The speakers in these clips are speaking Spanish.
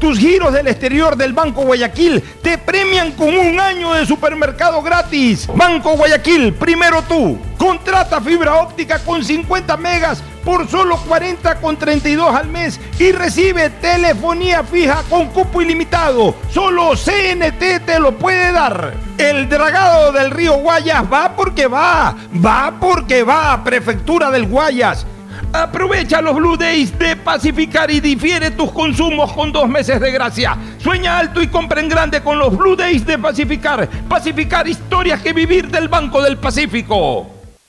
tus giros del exterior del Banco Guayaquil te premian con un año de supermercado gratis. Banco Guayaquil, primero tú. Contrata fibra óptica con 50 megas por solo 40 con 32 al mes y recibe telefonía fija con cupo ilimitado. Solo CNT te lo puede dar. El dragado del río Guayas va porque va. Va porque va. Prefectura del Guayas. Aprovecha los Blue Days de Pacificar y difiere tus consumos con dos meses de gracia. Sueña alto y compra en grande con los Blue Days de Pacificar. Pacificar historias que vivir del Banco del Pacífico.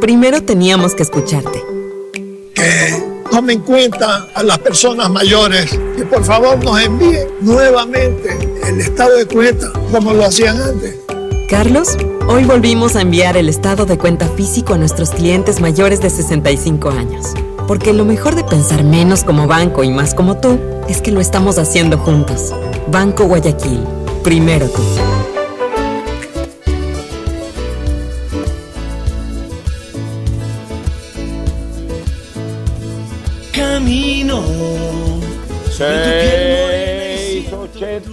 primero teníamos que escucharte. Que tomen en cuenta a las personas mayores y por favor nos envíen nuevamente el estado de cuenta como lo hacían antes. Carlos, hoy volvimos a enviar el estado de cuenta físico a nuestros clientes mayores de 65 años. Porque lo mejor de pensar menos como banco y más como tú es que lo estamos haciendo juntos. Banco Guayaquil Primero tú.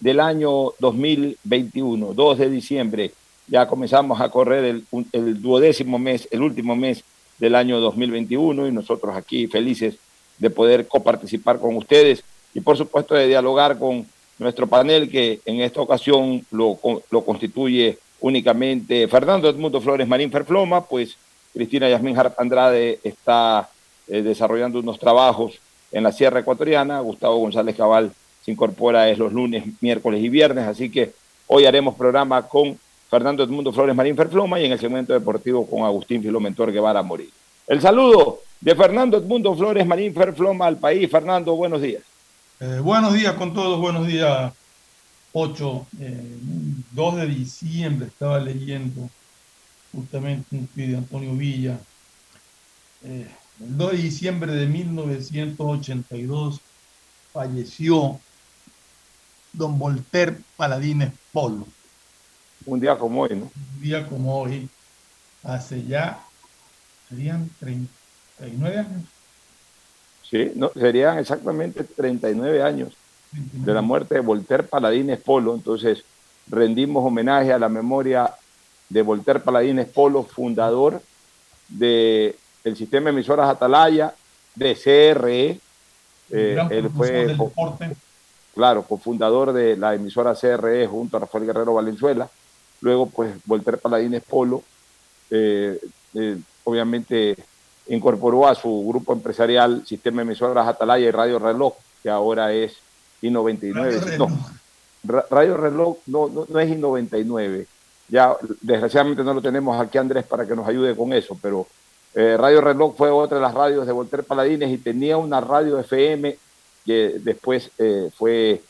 del año 2021. 2 de diciembre, ya comenzamos a correr el, duodécimo mes, el último mes del año 2021 y nosotros aquí felices de poder coparticipar con ustedes y por supuesto de dialogar con nuestro panel que en esta ocasión lo, lo constituye únicamente Fernando Edmundo Flores Marín Ferfloma, pues Cristina Yasmín Andrade está eh, desarrollando unos trabajos en la Sierra Ecuatoriana, Gustavo González Cabal se incorpora es los lunes, miércoles y viernes, así que hoy haremos programa con Fernando Edmundo Flores Marín Ferfloma y en el segmento deportivo con Agustín Filomentor Guevara Morir. El saludo de Fernando Edmundo Flores Marín Ferfloma al país. Fernando, buenos días. Eh, buenos días con todos, buenos días, 8. 2 de diciembre estaba leyendo justamente un tweet de Antonio Villa, eh, El 2 de diciembre de 1982 falleció don Voltaire Paladines Polo. Un día como hoy, ¿no? Un día como hoy, hace ya, serían 39 años. Sí, no, serían exactamente 39 años de la muerte de Voltaire Paladines Polo. Entonces, rendimos homenaje a la memoria de Voltaire Paladines Polo, fundador del el sistema de emisoras Atalaya, de CRE. Eh, él fue, claro, cofundador de la emisora CRE junto a Rafael Guerrero Valenzuela. Luego, pues, Voltaire Paladines Polo, eh, eh, obviamente, incorporó a su grupo empresarial Sistema de Emisoras Atalaya y Radio Reloj, que ahora es I99. No, Radio Reloj no, no, no es I99. Ya, desgraciadamente no lo tenemos aquí, Andrés, para que nos ayude con eso, pero eh, radio Reloj fue otra de las radios de Voltaire Paladines y tenía una radio FM después eh, fue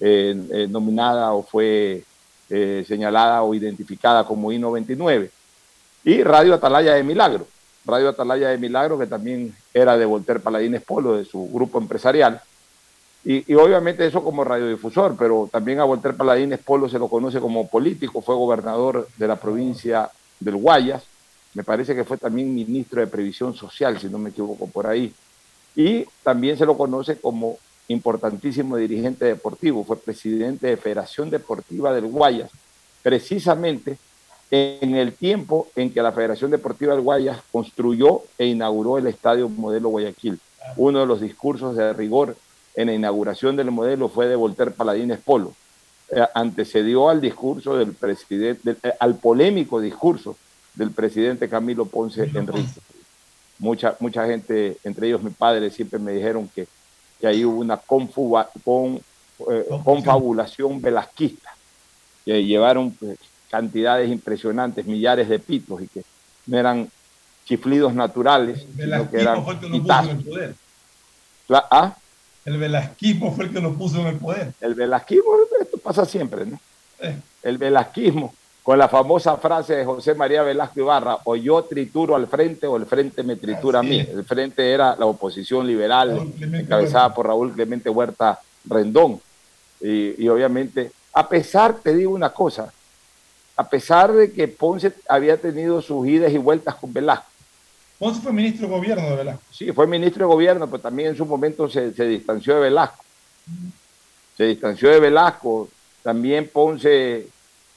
eh, nominada o fue señalada o identificada como I-99. Y Radio Atalaya de Milagro. Radio Atalaya de Milagro, que también era de Voltaire Paladines Polo, de su grupo empresarial. Y, y, obviamente eso como radiodifusor, pero también a Voltaire Paladines Polo se lo conoce como político, fue gobernador de la provincia del Guayas, me parece que fue también ministro de Previsión Social, si no me equivoco por ahí. Y también se lo conoce como importantísimo dirigente deportivo, fue presidente de Federación Deportiva del Guayas, precisamente en el tiempo en que la Federación Deportiva del Guayas construyó e inauguró el Estadio Modelo Guayaquil. Uno de los discursos de rigor en la inauguración del modelo fue de Voltaire Paladines Polo. Eh, antecedió al discurso del presidente, eh, al polémico discurso del presidente Camilo Ponce Enrique. Mucha, mucha gente, entre ellos mi padre, siempre me dijeron que, que ahí hubo una confuba, con, eh, confabulación velasquista, que llevaron pues, cantidades impresionantes, millares de pitos, y que no eran chiflidos naturales, sino que eran fue el que lo puso en el poder. ¿Ah? El velasquismo fue el que lo puso en el poder. El velasquismo, esto pasa siempre, ¿no? Eh. El velasquismo con la famosa frase de José María Velasco Ibarra, o yo trituro al frente o el frente me tritura a mí. El frente era la oposición liberal encabezada por Raúl Clemente Huerta Rendón. Y, obviamente, a pesar, te digo una cosa, a pesar de que Ponce había tenido sus idas y vueltas con Velasco. Ponce fue ministro de gobierno de Velasco. Sí, fue ministro de gobierno, pero también en su momento se, se distanció de Velasco. Se distanció de Velasco. También Ponce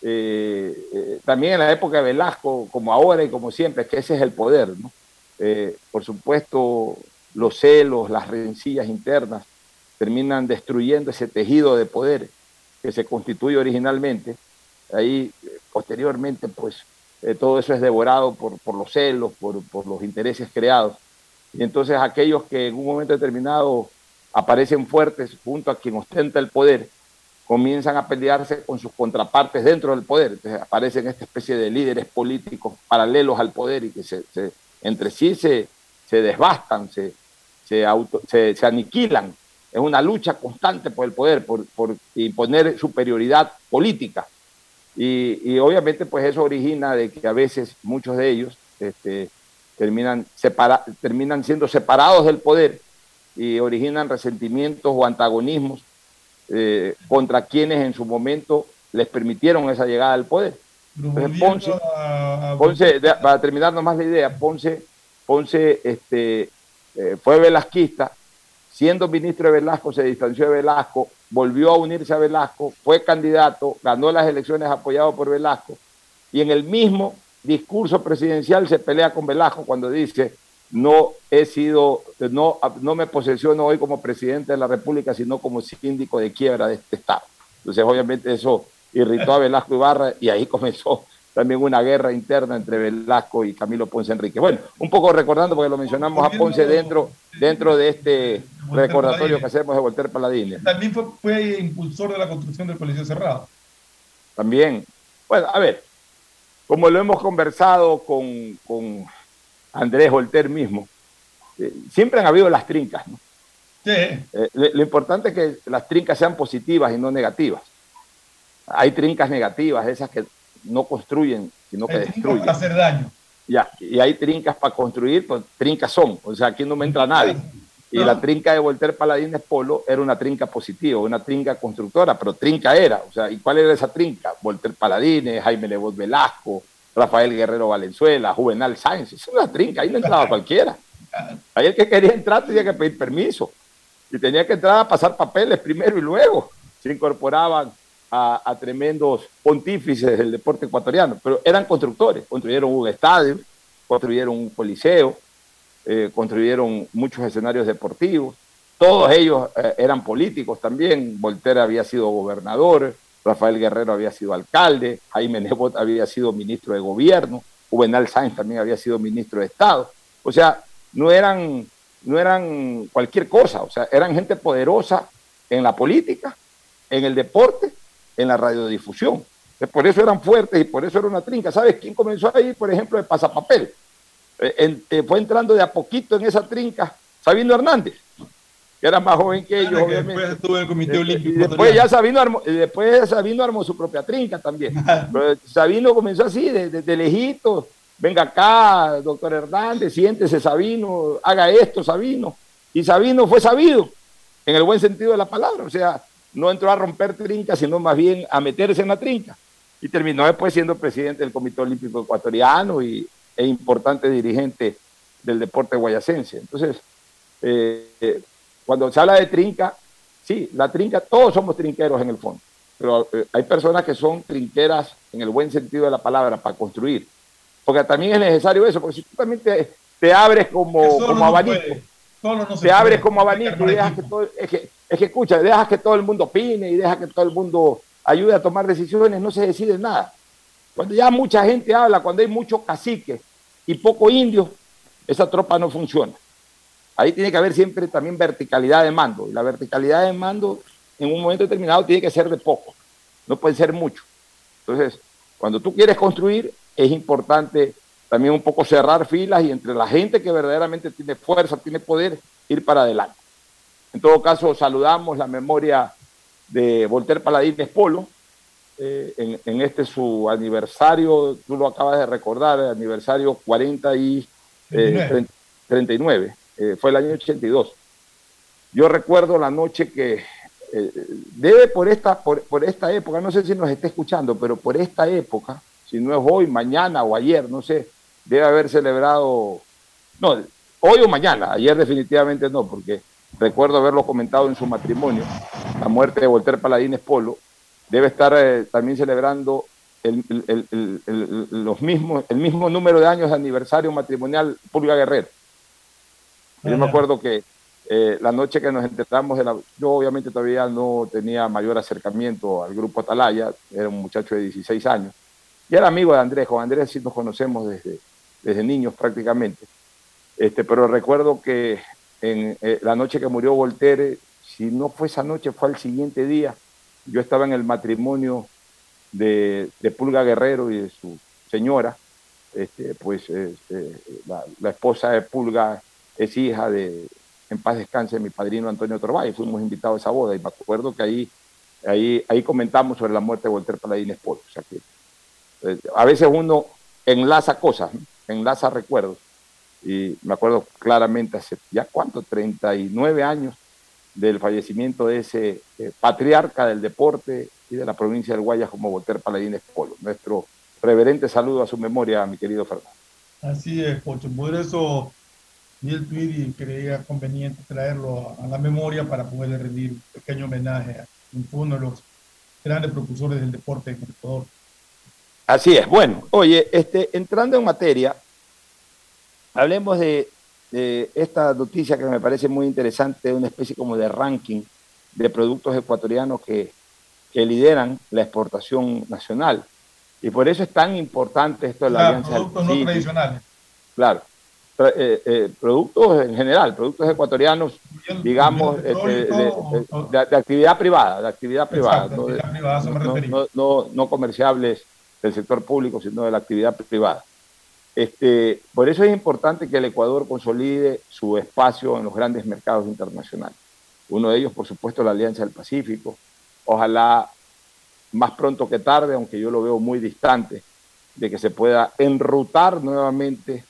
eh, eh, también en la época de Velasco, como ahora y como siempre, que ese es el poder. ¿no? Eh, por supuesto, los celos, las rencillas internas terminan destruyendo ese tejido de poder que se constituye originalmente. Ahí, posteriormente, pues todo eso es devorado por, por los celos, por, por los intereses creados. Y entonces aquellos que en un momento determinado aparecen fuertes junto a quien ostenta el poder, comienzan a pelearse con sus contrapartes dentro del poder. Entonces aparecen esta especie de líderes políticos paralelos al poder y que entre sí se, se desbastan, se, se, se, aniquilan. Es una lucha constante por el poder, por, por imponer superioridad política. Y, y, obviamente pues eso origina de que a veces muchos de ellos este, terminan, separa, terminan siendo separados del poder y originan resentimientos o antagonismos eh, contra quienes en su momento les permitieron esa llegada al poder. Ponce, Ponce, para terminar nomás la idea, Ponce, Ponce este, eh, fue velasquista, siendo ministro de Velasco se distanció de Velasco, volvió a unirse a Velasco, fue candidato, ganó las elecciones apoyado por Velasco, y en el mismo discurso presidencial se pelea con Velasco cuando dice no he sido, no, no me posesiono hoy como presidente de la República, sino como síndico de quiebra de este Estado. Entonces, obviamente, eso irritó a Velasco Ibarra y ahí comenzó también una guerra interna entre Velasco y Camilo Ponce Enrique. Bueno, un poco recordando, porque lo mencionamos a Ponce dentro, dentro de este recordatorio que hacemos de Voltaire Paladines. También fue, fue, impulsor de la construcción del Coliseo Cerrado. También. Bueno, a ver, como lo hemos conversado con, con Andrés Volter mismo, eh, siempre han habido las trincas, ¿no? Sí. Eh, lo, importante es que las trincas sean positivas y no negativas. Hay trincas negativas, esas que no construyen, sino que destruyen. Para hacer daño. Ya, y hay trincas para construir, pues trincas son, o sea, aquí no me entra nadie. Y la trinca de Voltaire Paladines Polo era una trinca positiva, una trinca constructora, pero trinca era. O sea, ¿y cuál era esa trinca? Voltaire Paladines, Jaime Lebot Velasco, Rafael Guerrero Valenzuela, Juvenal Sáenz. Es una trinca, ahí no entraba cualquiera. Ahí el que quería entrar tenía que pedir permiso. Y tenía que entrar a pasar papeles primero y luego se incorporaban a, tremendos pontífices del deporte ecuatoriano. Pero eran constructores, construyeron un estadio, construyeron un coliseo, eh, construyeron muchos escenarios deportivos. Todos ellos eh, eran políticos también. Voltaire había sido gobernador, Rafael Guerrero había sido alcalde, Jaime Nebot había sido ministro de gobierno, Juvenal Sáenz también había sido ministro de Estado. O sea, no eran, no eran cualquier cosa, o sea, eran gente poderosa en la política, en el deporte, en la radiodifusión. Por eso eran fuertes y por eso era una trinca. ¿Sabes quién comenzó ahí, por ejemplo, de pasapapel? Eh, eh, fue entrando de a poquito en esa trinca Sabino Hernández, que era más joven que ellos. después estuvo en el Comité Olímpico. Y después ya Sabino armó, después Sabino armó su propia trinca también. Sabino comenzó así, desde de, lejitos. Venga acá, doctor Hernández, siéntese Sabino, haga esto Sabino. Y Sabino fue sabido, en el buen sentido de la palabra. O sea, no entró a romper trinca, sino más bien a meterse en la trinca. Y terminó después siendo presidente del Comité Olímpico Ecuatoriano y e importante dirigente del deporte guayacense. Entonces, eh, eh, cuando se habla de trinca, sí, la trinca, todos somos trinqueros en el fondo, pero eh, hay personas que son trinqueras en el buen sentido de la palabra para construir, porque también es necesario eso, porque si tú también te, abres como, como abanico, te abres como abanico y dejas que todo, es que, es que escucha, dejas que todo el mundo opine y dejas que todo el mundo ayude a tomar decisiones, no se decide nada. Cuando ya mucha gente habla, cuando hay mucho cacique, y poco indio, esa tropa no funciona. Ahí tiene que haber siempre también verticalidad de mando. Y la verticalidad de mando en un momento determinado tiene que ser de poco, no puede ser mucho. Entonces, cuando tú quieres construir, es importante también un poco cerrar filas y entre la gente que verdaderamente tiene fuerza, tiene poder, ir para adelante. En todo caso, saludamos la memoria de Voltaire Paladines Polo, eh, en, este su aniversario, tú lo acabas de recordar, el aniversario 40 y 39, eh, eh, fue el año 82. Yo recuerdo la noche que debe por esta, por, por, esta época, no sé si nos está escuchando, pero por esta época, si no es hoy, mañana o ayer, no sé, debe haber celebrado, no, hoy o mañana, ayer definitivamente no, porque recuerdo haberlo comentado en su matrimonio, la muerte de Voltaire Paladines Polo, debe estar eh, también celebrando el, los mismos, el mismo número de años de aniversario matrimonial Pulga Guerrero. Yo me acuerdo que eh, la noche que nos enteramos, de la, yo obviamente todavía no tenía mayor acercamiento al grupo Atalaya, era un muchacho de 16 años, y era amigo de Andrés, con Andrés sí nos conocemos desde, desde niños prácticamente, este, pero recuerdo que en eh, la noche que murió Voltaire, si no fue esa noche, fue al siguiente día, yo estaba en el matrimonio de, Pulga Guerrero y de su señora, este, pues este, la, esposa de Pulga es hija de, en paz descanse, mi padrino Antonio Torbay, fuimos invitados a esa boda y me acuerdo que ahí, ahí, ahí comentamos sobre la muerte de Voltaire Paladines Polo. O sea que, eh, a veces uno enlaza cosas, enlaza recuerdos. Y me acuerdo claramente hace ya cuánto, 39 años, del fallecimiento de ese eh, patriarca del deporte y de la provincia del Guayas como Voltaire Paladines Polo. Nuestro reverente saludo a su memoria, mi querido Fernando. Así es, Pocho. Por eso y el y creía conveniente traerlo a, la memoria para poder rendir un pequeño homenaje a uno de los grandes propulsores del deporte en Ecuador. Así es. Bueno, oye, este, entrando en materia, hablemos de esta noticia que me parece muy interesante, una especie como de ranking de productos ecuatorianos que, que lideran la exportación nacional. Y por eso es tan importante esto de la alianza. Productos no tradicionales. Claro. Eh, eh, productos en general, productos ecuatorianos, digamos, este, de, actividad privada, de actividad privada, no, no, no comerciables del sector público, sino de la actividad privada. Este, por eso es importante que el Ecuador consolide su espacio en los grandes mercados internacionales. Uno de ellos, por supuesto, la Alianza del Pacífico. Ojalá más pronto que tarde, aunque yo lo veo muy distante, de que se pueda enrutar nuevamente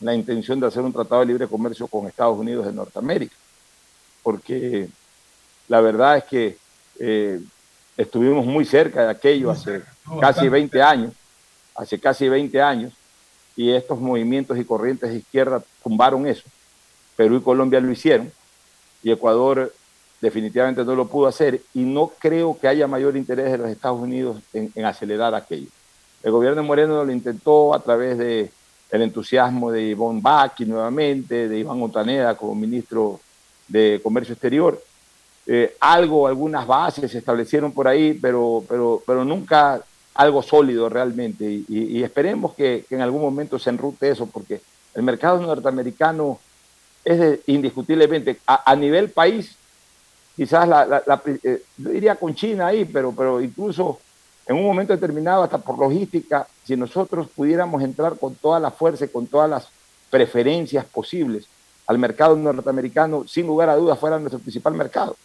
la intención de hacer un tratado de libre comercio con Estados Unidos de Norteamérica. Porque la verdad es que eh, estuvimos muy cerca de aquello hace casi 20 años, hace casi 20 años, y estos movimientos y corrientes de izquierda tumbaron eso. Perú y Colombia lo hicieron, y Ecuador definitivamente no lo pudo hacer, y no creo que haya mayor interés de los Estados Unidos en, acelerar aquello. El gobierno de Moreno lo intentó a través de el entusiasmo de Ivonne Baki nuevamente, de Iván Montaneda como ministro de Comercio Exterior, eh, algo, algunas bases se establecieron por ahí, pero, pero, pero nunca algo sólido realmente. Y, esperemos que, en algún momento se enrute eso, porque el mercado norteamericano es indiscutiblemente a, nivel país, quizás la, eh, yo diría con China ahí, pero, pero incluso en un momento determinado, hasta por logística, si nosotros pudiéramos entrar con toda la fuerza y con todas las preferencias posibles al mercado norteamericano, sin lugar a dudas fuera nuestro principal mercado.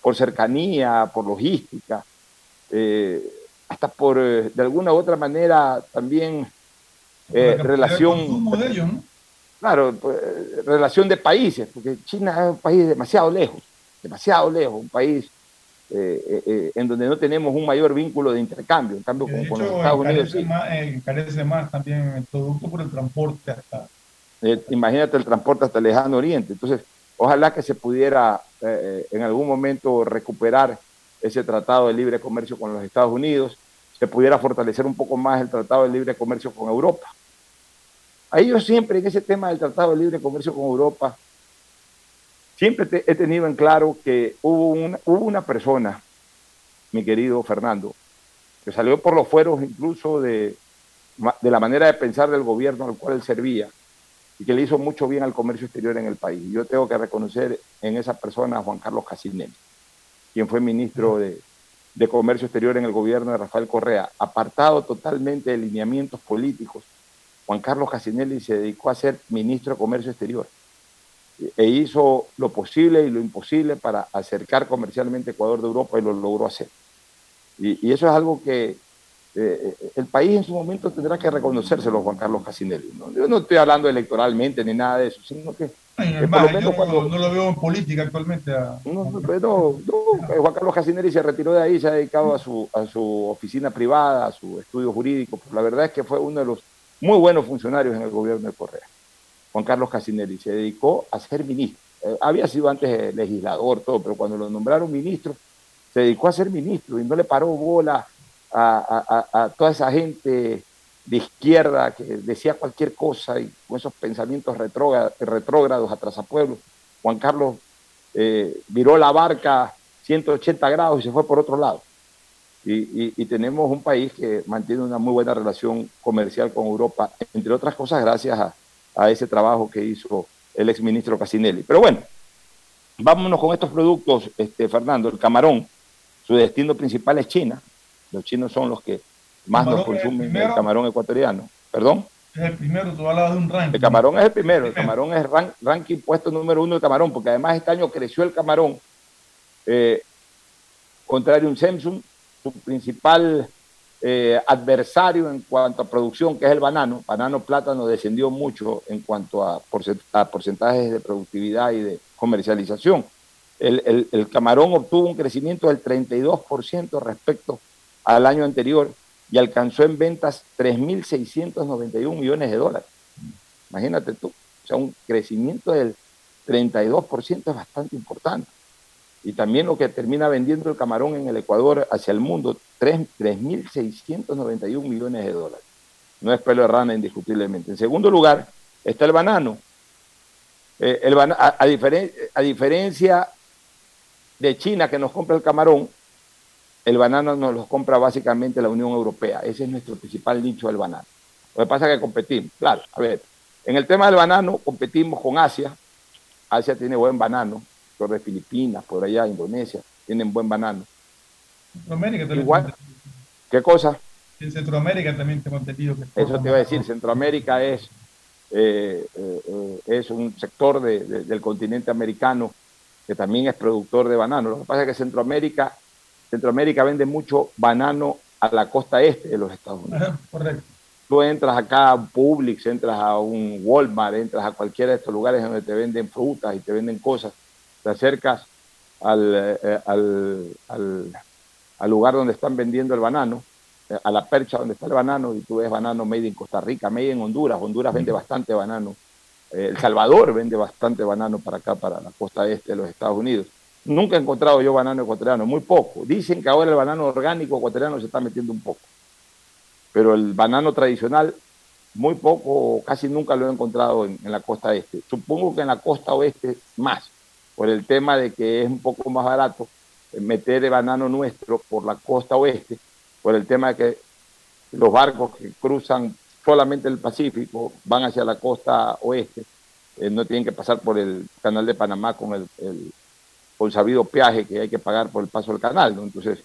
Por cercanía, por logística, eh, hasta por, eh, de alguna u otra manera, también eh, relación... Claro, pues, relación de países, porque China es un país demasiado lejos, demasiado lejos, un país en donde no tenemos un mayor vínculo de intercambio, en cambio con, los Estados Unidos sí. Más, encarece más también el producto por el transporte hasta... imagínate el transporte hasta el lejano oriente, entonces Ojalá que se pudiera eh, en algún momento recuperar ese tratado de libre comercio con los Estados Unidos, se pudiera fortalecer un poco más el tratado de libre comercio con Europa. Ahí yo siempre en ese tema del tratado de libre comercio con Europa, siempre he tenido en claro que hubo una, hubo una persona, mi querido Fernando, que salió por los fueros incluso de, de la manera de pensar del gobierno al cual él servía, y que le hizo mucho bien al comercio exterior en el país. Yo tengo que reconocer en esa persona a Juan Carlos Casinelli, quien fue ministro de, Comercio Exterior en el gobierno de Rafael Correa, apartado totalmente de lineamientos políticos. Juan Carlos Casinelli se dedicó a ser ministro de Comercio Exterior e hizo lo posible y lo imposible para acercar comercialmente Ecuador de Europa y lo logró hacer. y eso es algo que, eh, eh, el país en su momento tendrá que reconocérselo, Juan Carlos Casinelli. ¿no? Yo no estoy hablando electoralmente ni nada de eso, sino que... no lo veo en política actualmente. No, eh, Juan Carlos Casinelli se retiró de ahí, se ha dedicado a su, a su oficina privada, a su estudio jurídico. La verdad es que fue uno de los muy buenos funcionarios en el gobierno de Correa. Juan Carlos Casinelli se dedicó a ser ministro. había sido antes legislador, todo, pero cuando lo nombraron ministro, se dedicó a ser ministro y no le paró bola a, toda esa gente de izquierda que decía cualquier cosa y con esos pensamientos retrógrados a pueblo Juan Carlos eh, viró la barca 180 grados y se fue por otro lado. Y, tenemos un país que mantiene una muy buena relación comercial con Europa, entre otras cosas gracias a, a ese trabajo que hizo el exministro Casinelli. Pero bueno, vámonos con estos productos, este, Fernando. El camarón, su destino principal es China, los chinos son los que más nos consumen el, camarón ecuatoriano. ¿Perdón? Es el primero, tú hablabas de un ranking. El camarón es el primero, el camarón es rank, ranking puesto número uno de camarón, porque además este año creció el camarón. Eh, contrario a un Samsung, su principal eh, adversario en cuanto a producción, que es el banano. Banano plátano descendió mucho en cuanto a, porcentajes de productividad y de comercialización. El, el, camarón obtuvo un crecimiento del 32% respecto al año anterior y alcanzó en ventas 3.691 millones de dólares. Imagínate tú, o sea, un crecimiento del 32% es bastante importante. Y también lo que termina vendiendo el camarón en el Ecuador hacia el mundo, 3.691 millones de dólares. No es pelo de rana indiscutiblemente. En segundo lugar está el banano. Eh, el a, a diferencia de China que nos compra el camarón, el banano nos lo compra básicamente la Unión Europea. Ese es nuestro principal nicho del banano. Lo que pasa es que competimos. Claro, a ver, en el tema del banano competimos con Asia. Asia tiene buen banano. De Filipinas, por allá, Indonesia, tienen buen banano. Centroamérica también. Igual. ¿Qué cosa? En Centroamérica también tengo entendido que... Eso te iba a decir, Centroamérica es, eh, eh, es un sector del continente americano que también es productor de banano. Lo que pasa es que Centroamérica Centroamérica vende mucho banano a la costa este de los Estados Unidos. Ajá, correcto. Tú entras acá a un Publix, entras a un Walmart, entras a cualquiera de estos lugares donde te venden frutas y te venden cosas, te acercas al, eh, al, al- al lugar donde están vendiendo el banano, eh, a la percha donde está el banano, y tú ves banano made in Costa Rica, made en Honduras. Honduras vende bastante banano. Eh, El Salvador vende bastante banano para acá, para la costa este de los Estados Unidos. Nunca he encontrado yo banano ecuatoriano, muy poco. Dicen que ahora el banano orgánico ecuatoriano se está metiendo un poco. Pero el banano tradicional, muy poco casi nunca lo he encontrado en, en la costa este. Supongo que en la costa oeste más, por el tema de que es un poco más barato eh, meter el banano nuestro por la costa oeste, por el tema de que los barcos que cruzan solamente el Pacífico van hacia la costa oeste, eh, no tienen que pasar por el canal de Panamá con el, el- el sabido peaje que hay que pagar por el paso del canal. Entonces,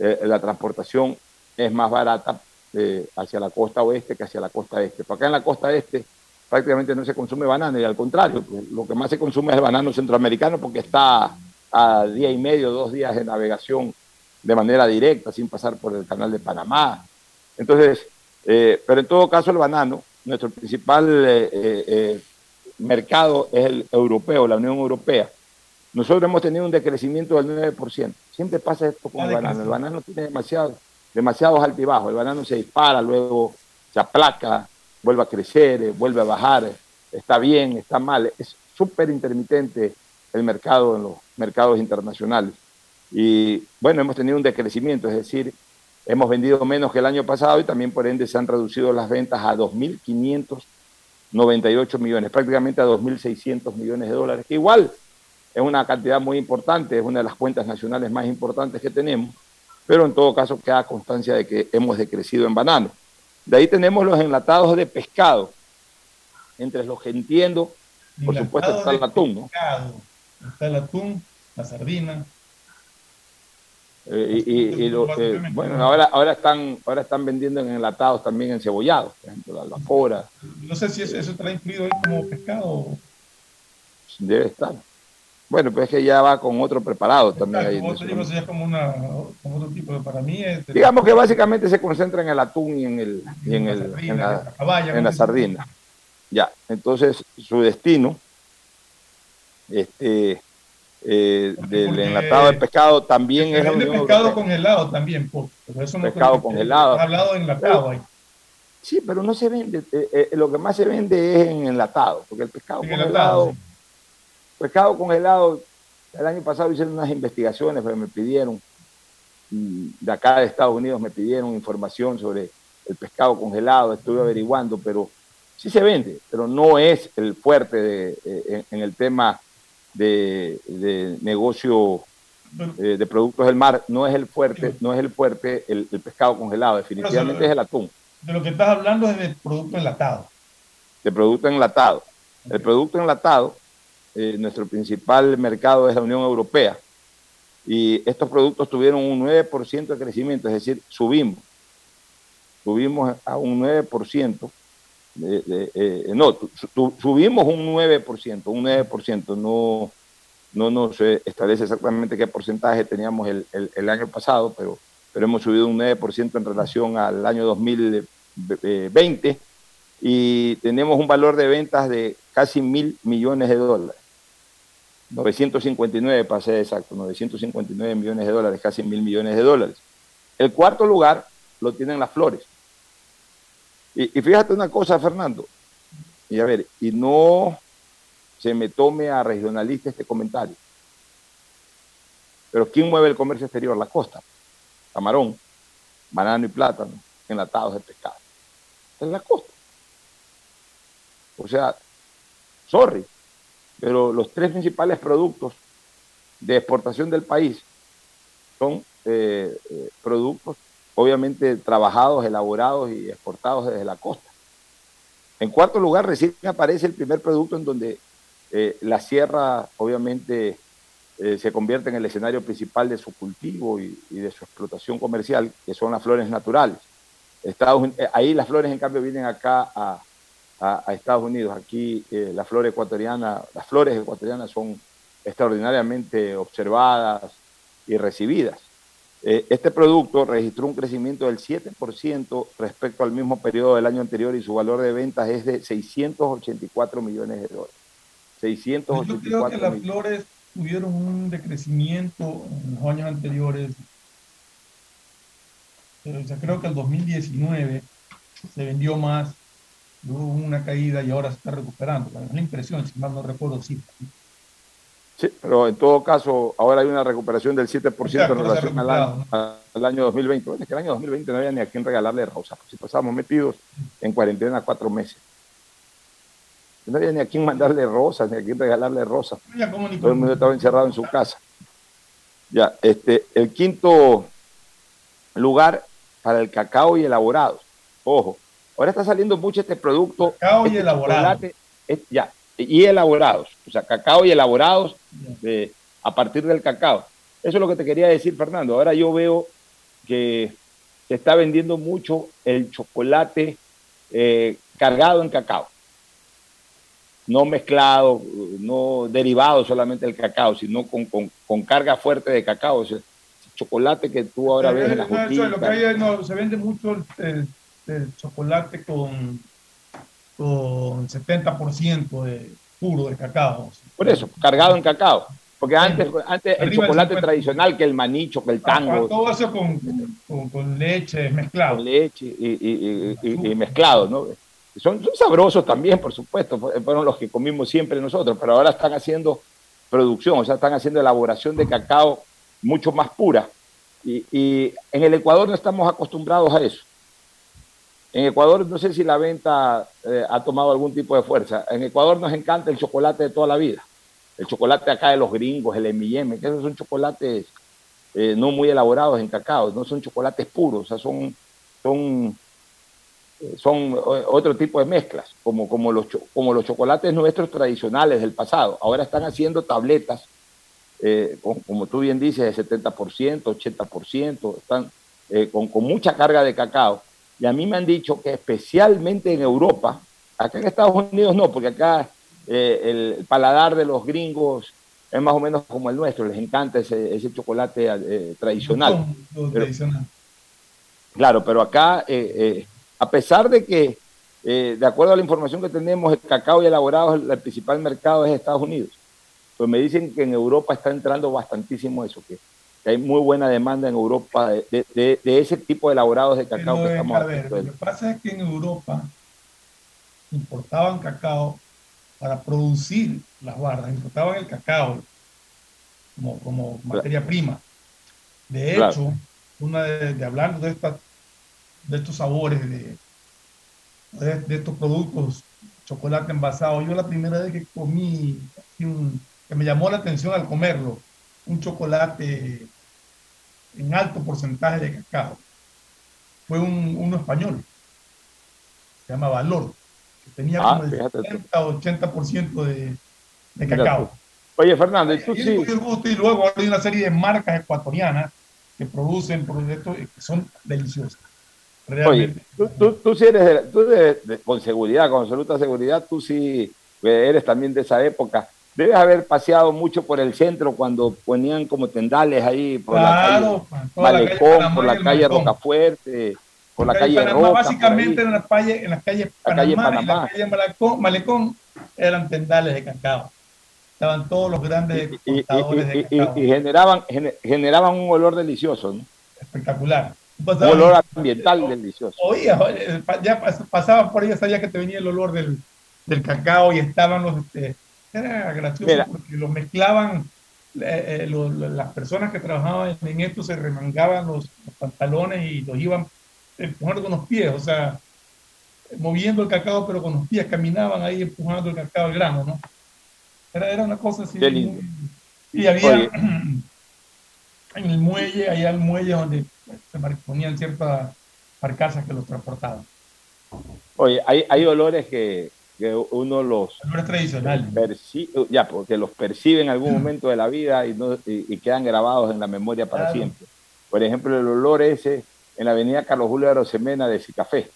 eh, la transportación es más barata eh, hacia la costa oeste que hacia la costa este. Por acá en la costa este prácticamente no se consume banano y al contrario, lo que más se consume es el banano centroamericano porque está a día y medio, dos días de navegación de manera directa, sin pasar por el canal de Panamá. Entonces, eh, pero en todo caso el banano, nuestro principal eh, eh, eh, mercado es el europeo, la Unión Europea. Nosotros hemos tenido un decrecimiento del 9%. Siempre pasa esto con el banano. El banano tiene demasiado, demasiados altibajos. El banano se dispara, luego se aplaca, vuelve a crecer, eh, vuelve a bajar, está bien, está mal. Es súper intermitente el mercado en los mercados internacionales. Y bueno, hemos tenido un decrecimiento, es decir, hemos vendido menos que el año pasado y también por ende se han reducido las ventas a 2.598 millones, prácticamente a 2.600 millones de dólares, que igual es una cantidad muy importante, es una de las cuentas nacionales más importantes que tenemos, pero en todo caso queda constancia de que hemos decrecido en banano. De ahí tenemos los enlatados de pescado, entre los que entiendo, por supuesto, está el atún, ¿no? Está el atún, la sardina. Eh, y, y- y lo- eh, bueno, ahora, ahora, están, ahora están vendiendo en enlatados también encebollados, por ejemplo, la, fora, No sé si eso, eso estará incluido ahí como pescado. debe estar. Bueno, pues es que ya va con otro preparado también ahí. Como en te eso. digo, eso ya es como, una, como otro tipo de. Para mí es. de- Digamos que básicamente se concentra en el atún y en, el, y en, el, sardina, en, la, la caballa, en la ¿no? sardina. Ya, entonces su destino este, eh, del enlatado de pescado también es Unión pescado congelado también, por, pero eso no Pescado congelado. Hablado de enlatado ahí. Sí, pero no se vende. eh, eh, lo que más se vende es en enlatado, porque el pescado En congelado, enlatado, sí. Pescado congelado, el año pasado hicieron unas investigaciones, pero me pidieron, de acá de Estados Unidos me pidieron información sobre el pescado congelado, estuve averiguando, pero sí se vende, pero no es el fuerte de, eh, en, en el tema de, de negocio eh, de productos del mar, no es el fuerte, no es el fuerte el, el pescado congelado, definitivamente es el atún. de lo que estás hablando es de producto enlatado. de producto enlatado. El producto enlatado, eh, nuestro principal mercado es la Unión Europea y estos productos tuvieron un 9% de crecimiento, es decir, subimos. Subimos a un 9%. de- de- eh, no, subimos un 9%, un 9%, no, no nos eh, establece exactamente qué porcentaje teníamos el, el- el año pasado, pero, pero hemos subido un 9% en relación al año 2020 y tenemos un valor de ventas de casi mil millones de dólares. 959 para ser exacto, 959 millones de dólares, casi mil millones de dólares. El cuarto lugar lo tienen las flores. Y, fíjate una cosa, Fernando, y a ver, y no se me tome a regionalista este comentario, pero ¿quién mueve el comercio exterior? La costa. Camarón, banano y plátano, enlatados de pescado. Es la costa. O sea, sorry, pero los tres principales productos de exportación del país son eh, eh, productos obviamente trabajados, elaborados y exportados desde la costa. En cuarto lugar, recién aparece el primer producto en donde eh, la sierra obviamente eh, se convierte en el escenario principal de su cultivo y, y de su explotación comercial, que son las flores naturales. Estados, ahí las flores, en cambio, vienen acá a, a- a Estados Unidos. Aquí eh, la flor ecuatoriana, las flores ecuatorianas son extraordinariamente observadas y recibidas. Eh, este producto registró un crecimiento del 7% respecto al mismo periodo del año anterior y su valor de ventas es de 684 millones de dólares. 684 Yo creo que las flores tuvieron un decrecimiento en los años anteriores. Pero yo creo que el 2019 se vendió más, hubo una caída y ahora se está recuperando. Es la impresión, si mal no recuerdo, sí. Sí, pero en todo caso, ahora hay una recuperación del 7% en relación al año, al año 2020. Bueno, es que el año 2020 no había ni a quién regalarle rosas, si pasábamos metidos en cuarentena cuatro meses. No había ni a quién mandarle rosas, ni a quién regalarle rosas. Todo el mundo estaba encerrado en su casa. Ya, este, el quinto lugar para el cacao y elaborados. Ojo, ahora está saliendo mucho este producto. Cacao este y elaborado. ya, y elaborados, o sea, cacao y elaborados de, a partir del cacao. Eso es lo que te quería decir, Fernando. Ahora yo veo que se está vendiendo mucho el chocolate eh, cargado en cacao. No mezclado, no derivado solamente del cacao, sino con, con, con carga fuerte de cacao. O sea, chocolate que tú ahora ves en las botellas. Lo que hay, no, se vende mucho el, el chocolate con, con 70% de puro de cacao. Por eso, cargado en cacao. Porque antes, antes el chocolate tradicional, que el manicho, que el tango. Todo eso con, con, con leche mezclado. Con leche y, y, y, y mezclado, ¿no? Son, son, sabrosos también, por supuesto, fueron los que comimos siempre nosotros, pero ahora están haciendo producción, o sea, están haciendo elaboración de cacao mucho más pura. Y, y en el Ecuador no estamos acostumbrados a eso. En Ecuador no sé si la venta eh, ha tomado algún tipo de fuerza. En Ecuador nos encanta el chocolate de toda la vida. El chocolate acá de los gringos, el M&M, que esos son chocolates eh, no muy elaborados en cacao, no son chocolates puros, o sea, son, son, son otro tipo de mezclas, como, como, los, como los chocolates nuestros tradicionales del pasado. Ahora están haciendo tabletas, eh, como tú bien dices, de 70%, 80%, están eh, con, con mucha carga de cacao. Y a mí me han dicho que especialmente en Europa, acá en Estados Unidos no, porque acá eh, el paladar de los gringos es más o menos como el nuestro, les encanta ese, ese chocolate eh, tradicional. Pero, tradicional. Claro, pero acá, eh, a pesar de que, de acuerdo a la información que tenemos, el cacao y elaborados, el, el, principal mercado es Estados Unidos. Pues me dicen que en Europa está entrando bastantísimo eso, que, que hay muy buena demanda en Europa de, de, de, de ese tipo de elaborados de cacao pero, que estamos a ver, Lo que pasa es que en Europa importaban cacao para producir las barras, importaban el cacao como, como materia prima. De hecho, claro. una de, hablando de, esta, de estos sabores, de, de, de, estos productos, chocolate envasado, yo la primera vez que comí, un, que me llamó la atención al comerlo, un chocolate en alto porcentaje de cacao, fue un, uno español, se llama Valor tenía ah, como el 70 o 80% de, de cacao. Oye, Fernando, ¿y tú y sí? Y luego hay una serie de marcas ecuatorianas que producen productos que son deliciosas. Realmente. Oye, tú, tú, tú sí eres, de, tú de, de, con seguridad, con absoluta seguridad, tú sí eres también de esa época. Debes haber paseado mucho por el centro cuando ponían como tendales ahí por claro, la calle Malecón, la por la calle Rocafuerte por la calle Panamá, Roca, Básicamente en las calles, en las calles Panamá, la calle Panamá. y la calle Malecón, Malecón eran tendales de cacao. Estaban todos los grandes y, exportadores y, y, de cacao. Y, generaban, generaban un olor delicioso, ¿no? Espectacular. Un olor ambiental o, delicioso. Oía, ya pasaban por ahí, sabía que te venía el olor del, del cacao y estaban los... Este, era gracioso Mira. porque los mezclaban eh, eh, lo, las personas que trabajaban en esto se remangaban los, los, pantalones y los iban empujando con los pies, o sea, moviendo el cacao, pero con los pies caminaban ahí empujando el cacao al grano, ¿no? Era, era una cosa así. Muy, y había Oye. en el muelle, allá el muelle donde se ponían ciertas barcazas que los transportaban. Oye, hay, hay olores que, que uno los tradicionales percibe, ya porque los percibe en algún momento de la vida y, no, y, y quedan grabados en la memoria para claro. siempre. Por ejemplo, el olor ese en la avenida Carlos Julio de Arosemena de Cicafé.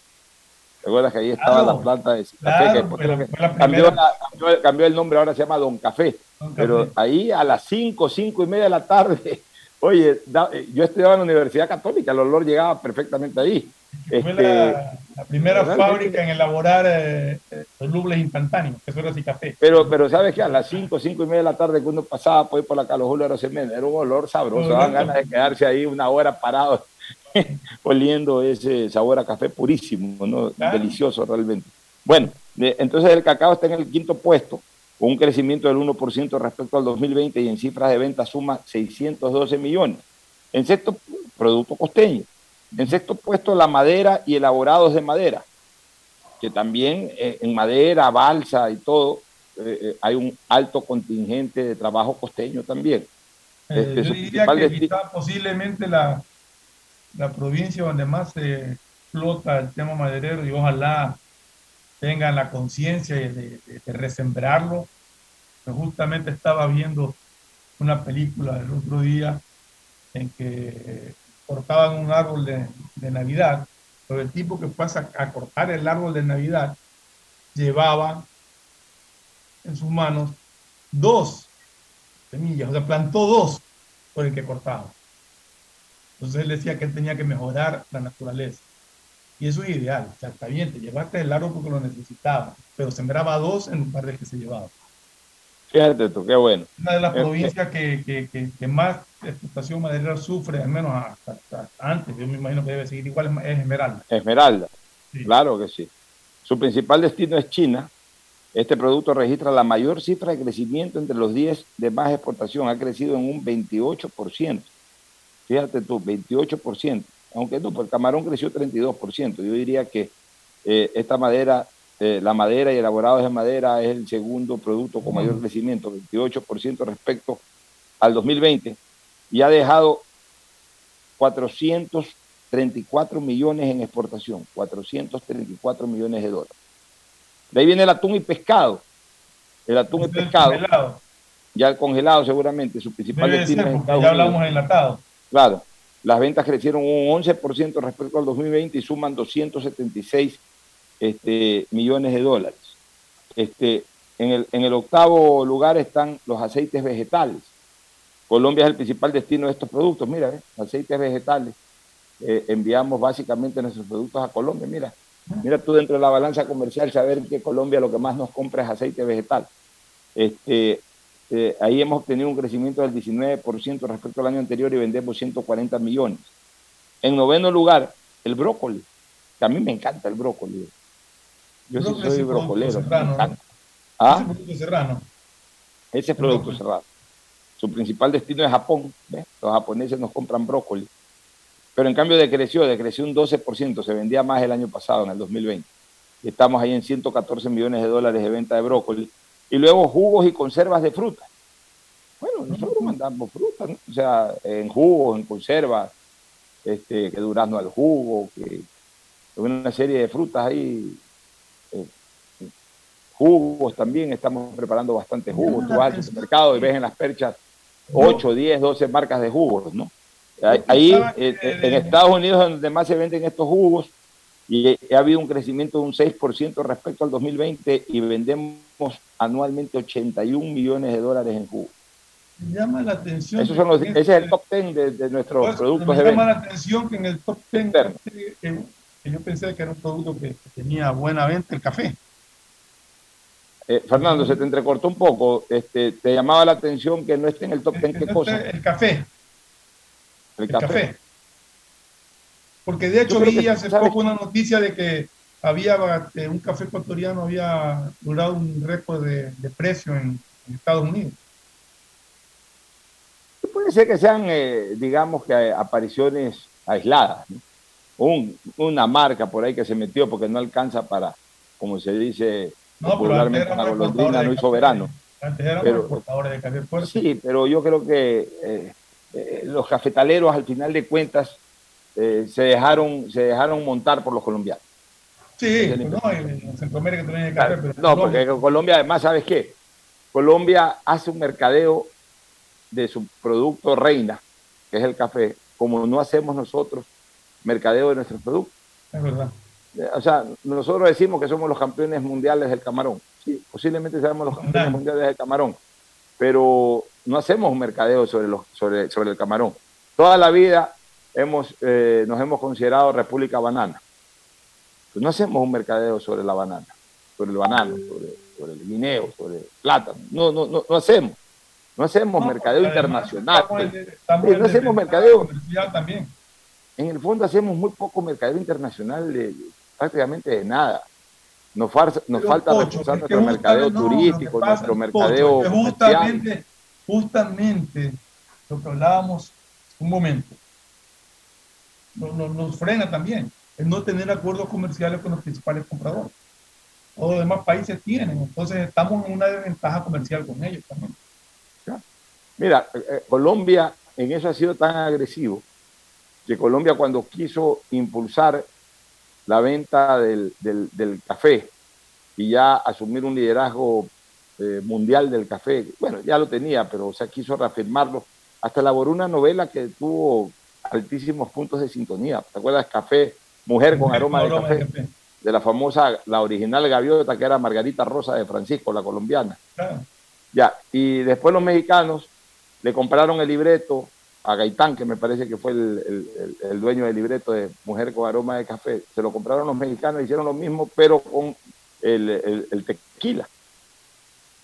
¿Te acuerdas que ahí estaba claro, la planta de Cicafé? Claro, que, la, que cambió, la, cambió, cambió, el nombre, ahora se llama Don Café. Don pero ahí a las 5, 5 y media de la tarde Oye, eh, yo estudiaba en la Universidad Católica, el olor llegaba perfectamente ahí. Fue la, este, primera fábrica en elaborar eh, eh, solubles instantáneos, que eso era café. Pero, pero ¿sabes qué? A las 5, 5 y media de la tarde que uno pasaba por, por la Carlos Julio Arosemena, era un olor sabroso, daban ganas de quedarse ahí una hora parado oliendo ese sabor a café purísimo, ¿no? Delicioso realmente. Bueno, entonces el cacao está en el quinto puesto, con un crecimiento del 1% respecto al 2020 y en cifras de venta suma 612 millones. En sexto, producto costeño. En sexto puesto, la madera y elaborados de madera, que también eh, en madera, balsa y todo, eh, eh, hay un alto contingente de trabajo costeño también. Este, yo diría que posiblemente la, la provincia donde más se explota el tema maderero y ojalá tengan la conciencia de, resembrarlo. justamente estaba viendo una película el otro día en que cortaban un árbol de, Navidad, pero el tipo que pasa a cortar el árbol de Navidad llevaba en sus manos dos semillas, o sea, plantó dos por el que cortaba. Entonces él decía que tenía que mejorar la naturaleza. Y eso es ideal. O sea, está bien, te llevaste el árbol porque lo necesitaba, pero sembraba dos en lugar de que se llevaba. Fíjate tú, qué bueno. Una de las eh, provincias que, que, que, más explotación maderera sufre, al menos hasta, antes, yo me imagino que debe seguir igual, es Esmeralda. Esmeralda, claro que sí. Su principal destino es China. Este producto registra la mayor cifra de crecimiento entre los 10 de más exportación. Ha crecido en un 28%. Fíjate tú, 28% aunque no, pues el camarón creció 32%. Yo diría que eh, esta madera, eh, la madera y elaborados de madera es el segundo producto con mayor crecimiento, 28% respecto al 2020, y ha dejado 434 millones en exportación, 434 millones de dólares. De ahí viene el atún y pescado. El atún y pescado, ya el congelado seguramente, su principal destino es Ya hablamos enlatado. Claro, las ventas crecieron un 11% respecto al 2020 y suman 276 este, millones de dólares. Este, en, el, octavo lugar están los aceites vegetales. Colombia es el principal destino de estos productos. Mira, eh, aceites vegetales. Eh, enviamos básicamente nuestros productos a Colombia. Mira, mira tú dentro de la balanza comercial saber que Colombia lo que más nos compra es aceite vegetal. Este, eh, ahí hemos tenido un crecimiento del 19% respecto al año anterior y vendemos 140 millones. En noveno lugar, el brócoli, que a mí me encanta el brócoli. Yo sí soy brocolero. ¿Ah? Ese producto serrano. Ese es producto cerrado. Su principal destino es Japón. Los japoneses nos compran brócoli. Pero en cambio decreció, decreció un 12%. Se vendía más el año pasado, en el 2020. Y estamos ahí en 114 millones de dólares de venta de brócoli y luego jugos y conservas de fruta. Bueno, nosotros mandamos fruta, o sea, en jugos, en conservas, este, que durazno al jugo, que una serie de frutas ahí, eh, jugos también, estamos preparando bastantes jugos. Tú vas al supermercado y ves en las perchas 8, 10, 12 marcas de jugos, ¿no? Ahí, eh, en Estados Unidos, donde más se venden estos jugos, y ha habido un crecimiento de un 6% respecto al 2020 y vendemos anualmente 81 millones de dólares en jugo. Me llama la atención. Esos son los, ese es el top 10 de, nuestros pues, productos. Me llama la atención que en el top 10 que, yo pensé que era un producto que, tenía buena venta, el café. Eh, Fernando, se te entrecortó un poco. Este, ¿Te llamaba la atención que no esté en el top 10 qué cosa? El café. El, café. Porque de hecho vi hace poco una noticia de que había eh, un café ecuatoriano había logrado un récord de, precio en, Estados Unidos. Puede ser que sean, eh, digamos, que apariciones aisladas. una marca por ahí que se metió porque no alcanza para, como se dice no, popularmente, para golondrina no y soberano. Antes eran pero, de café fuerte. Sí, pero yo creo que eh, los cafetaleros, al final de cuentas, eh, se, dejaron, se dejaron montar por los colombianos. Sí, no, en Centroamérica también hay café. no, porque Colombia además, ¿sabes qué? Colombia hace un mercadeo de su producto reina, que es el café, como no hacemos nosotros mercadeo de nuestros productos. Es verdad. Eh, o sea, nosotros decimos que somos los campeones mundiales del camarón. Sí, posiblemente seamos los campeones mundiales del camarón, pero no hacemos un mercadeo sobre, los, sobre, sobre el camarón. Toda la vida hemos, eh, nos hemos considerado República Banana. Pues no hacemos un mercadeo sobre la banana, sobre el banano, sobre, el guineo, sobre el plátano. No, no, no, no hacemos. No hacemos mercadeo internacional. no hacemos mercadeo. También. En el fondo hacemos muy poco mercadeo internacional de, prácticamente de nada. Nos, nos falta reforzar nuestro mercadeo turístico, nuestro mercadeo. justamente, justamente lo que hablábamos un momento, nos, frena también el no tener acuerdos comerciales con los principales compradores. Todos los demás países tienen, entonces estamos en una desventaja comercial con ellos también. Mira, eh, eh, Colombia en eso ha sido tan agresivo que Colombia cuando quiso impulsar la venta del, café y ya asumir un liderazgo eh, mundial del café, bueno, ya lo tenía, pero o sea, quiso reafirmarlo, hasta elaboró una novela que tuvo altísimos puntos de sintonía. ¿Te acuerdas? Café, Mujer con aroma, de, café, de la famosa, la original gaviota que era Margarita Rosa de Francisco, la colombiana. Ya, y después los mexicanos le compraron el libreto a Gaitán, que me parece que fue el, dueño del libreto de Mujer con aroma de café. Se lo compraron los mexicanos, hicieron lo mismo, pero con el, tequila.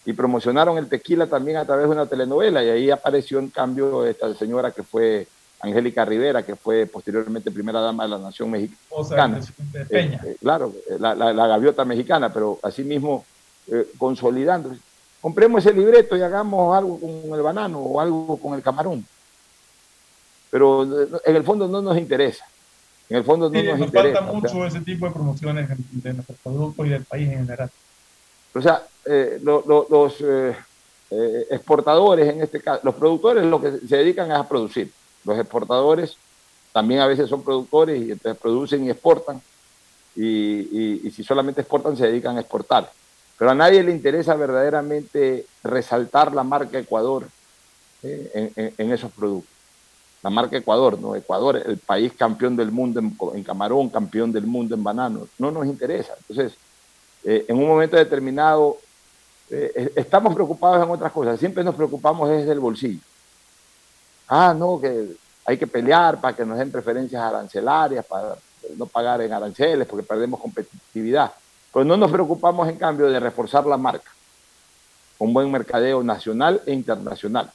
Y promocionaron el tequila también a través de una telenovela, y ahí apareció en cambio esta señora que fue Angélica Rivera, que fue posteriormente primera dama de la nación mexicana. Eh, eh, claro, la, gaviota mexicana, pero asimismo eh, consolidando compremos ese libreto y hagamos algo con el banano o algo con el camarón. Pero en el fondo no nos interesa. En el fondo no nos, interesa. falta mucho ese tipo de promociones de nuestros productos y del país en general. O sea, eh, los eh, eh, exportadores, en este caso, los productores lo que se dedican es a producir. Los exportadores también a veces son productores y entonces producen y exportan. y si solamente exportan, se dedican a exportar. Pero a nadie le interesa verdaderamente resaltar la marca Ecuador eh, en, esos productos. La marca Ecuador, ¿no? Ecuador, el país campeón del mundo en, camarón, campeón del mundo en banano. No nos interesa. Entonces, eh, en un momento determinado, eh, estamos preocupados en otras cosas. Siempre nos preocupamos desde el bolsillo. Ah, no, que hay que pelear para que nos den preferencias arancelarias, para no pagar en aranceles, porque perdemos competitividad. Pues no nos preocupamos, en cambio, de reforzar la marca. Un buen mercadeo nacional e internacional.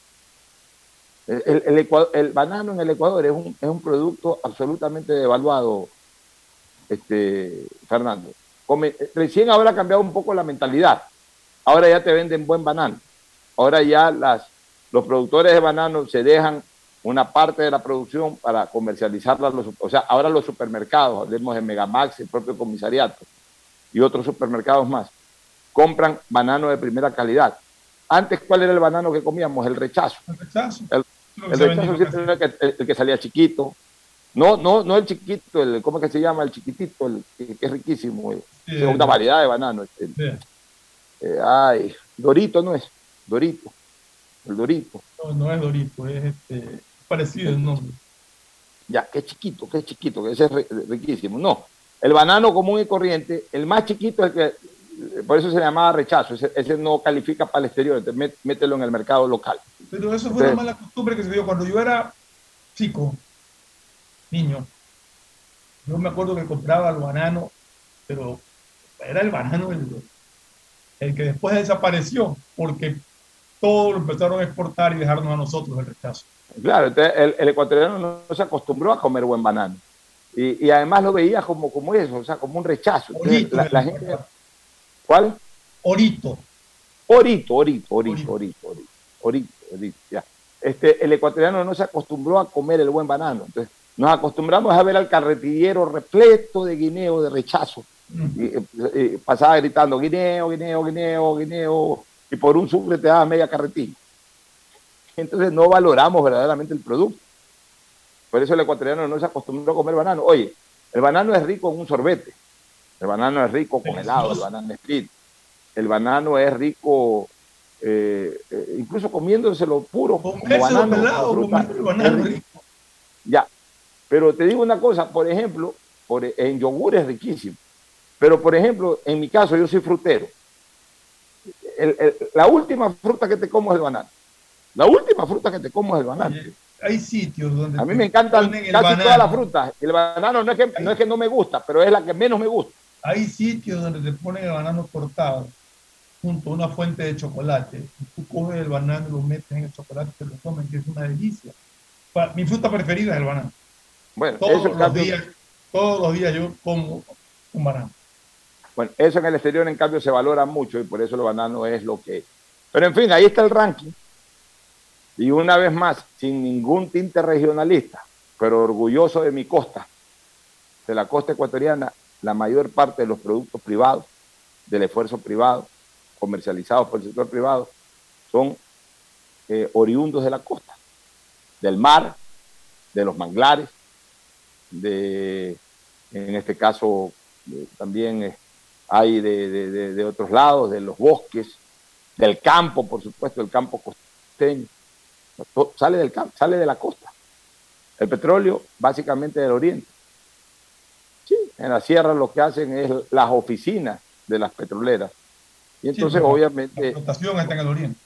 El, banano en el Ecuador es un, producto absolutamente devaluado, este, Fernando. recién ahora ha cambiado un poco la mentalidad. Ahora ya te venden buen banano. Ahora ya las, los productores de banano se dejan una parte de la producción para comercializarla. o sea, ahora los supermercados, hablemos de Megamax, el propio comisariato, y otros supermercados más, compran banano de primera calidad. Antes, ¿cuál era el banano que comíamos? El rechazo. El rechazo. El, rechazo siempre era el que, salía chiquito. No, no, no el chiquito, el, ¿cómo es que se llama? El chiquitito, el que, es riquísimo. es una variedad de banano. Este, eh, ay, Dorito no es, Dorito. El Dorito. No, no es Dorito, es este, parecido el nombre. Ya, qué chiquito, qué chiquito, que ese es riquísimo. No, el banano común y corriente, el más chiquito es el que, por eso se llamaba rechazo, ese, no califica para el exterior, entonces mételo en el mercado local. Pero eso fue una mala costumbre que se dio cuando yo era chico, niño. Yo me acuerdo que compraba el banano, pero era el banano el, el que después desapareció, porque todos lo empezaron a exportar y dejarnos a nosotros el rechazo. Claro, entonces el, ecuatoriano no se acostumbró a comer buen banano. Y, además lo veía como, como eso, o sea, como un rechazo. la, gente, ¿Cuál? Orito. Orito, orito, orito, orito, orito, orito, ya. Este, el ecuatoriano no se acostumbró a comer el buen banano. Entonces, nos acostumbramos a ver al carretillero repleto de guineo, de rechazo. y, pasaba gritando guineo, guineo, guineo, guineo, y por un sucre te daba media carretilla. Entonces no valoramos verdaderamente el producto. Por eso el ecuatoriano no se acostumbró a comer banano. Oye, el banano es rico en un sorbete. El banano es rico con helado, el banano split. El banano es rico eh, eh, incluso comiéndoselo puro como banano. banano rico. Ya, pero te digo una cosa, por ejemplo, por, en yogur es riquísimo. Pero, por ejemplo, en mi caso, yo soy frutero. La última fruta que te como es el banano. La última fruta que te como es el banano. hay sitios donde... A mí me encantan casi todas las frutas. El banano no es, que, no es que no me gusta, pero es la que menos me gusta. Hay sitios donde te ponen el banano cortado junto a una fuente de chocolate. Tú coges el banano y lo metes en el chocolate y te lo comes, que es una delicia. Mi fruta preferida es el banano. Bueno, todos, los días, todos los días yo como un banano. Bueno, eso en el exterior en cambio se valora mucho y por eso el banano es lo que es. Pero en fin, ahí está el ranking. Y una vez más, sin ningún tinte regionalista, pero orgulloso de mi costa, de la costa ecuatoriana, la mayor parte de los productos privados, del esfuerzo privado, comercializados por el sector privado, son eh, oriundos de la costa, del mar, de los manglares, de, en este caso, también eh, hay de, de, otros lados, de los bosques, del campo, por supuesto, el campo costeño. Sale, del, sale de la costa. El petróleo básicamente del oriente. Sí, en la sierra lo que hacen es las oficinas de las petroleras. Y entonces, obviamente. La explotación está en el oriente.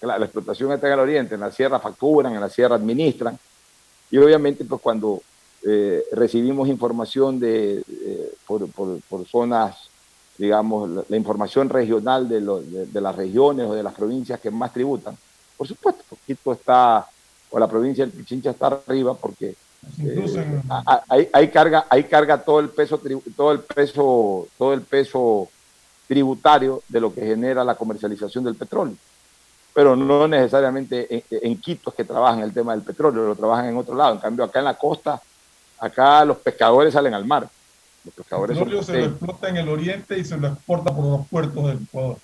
La, explotación está en el oriente. En la sierra facturan, en la sierra administran. Y obviamente, pues cuando eh, recibimos información de, eh, por, por, zonas, digamos, la, información regional de, de, las regiones o de las provincias que más tributan, por supuesto, Quito está, o la provincia del Pichincha está arriba porque eh, ahí, carga, ahí carga todo el peso, todo el peso, todo el peso tributario de lo que genera la comercialización del petróleo. Pero no necesariamente en, Quito es que trabajan el tema del petróleo, lo trabajan en otro lado. En cambio, acá en la costa, acá los pescadores salen al mar. Los pescadores el petróleo se lo explota en el oriente y se lo exporta por los puertos del Ecuador.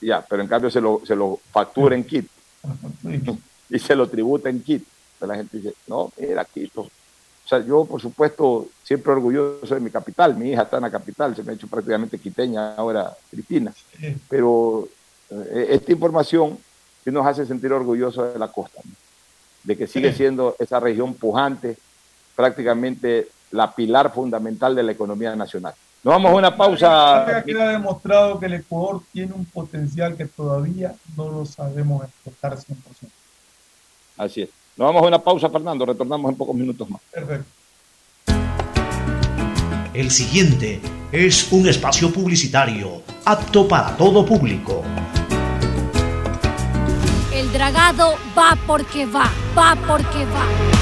Ya, pero en cambio se lo, se lo factura en Quito y se lo tributa en Quito. la gente dice, no, mira, Quito. O sea, yo, por supuesto, siempre orgulloso de mi capital. Mi hija está en la capital, se me ha hecho prácticamente quiteña ahora, filipina. Pero eh, esta información sí nos hace sentir orgullosos de la costa, de que sigue siendo esa región pujante, prácticamente la pilar fundamental de la economía nacional. Nos vamos a una pausa. Queda demostrado que el Ecuador tiene un potencial que todavía no lo sabemos explotar 100%. Así es. Nos vamos a una pausa, Fernando. Retornamos en pocos minutos más. Perfecto. El siguiente es un espacio publicitario apto para todo público. El dragado va porque va, va porque va.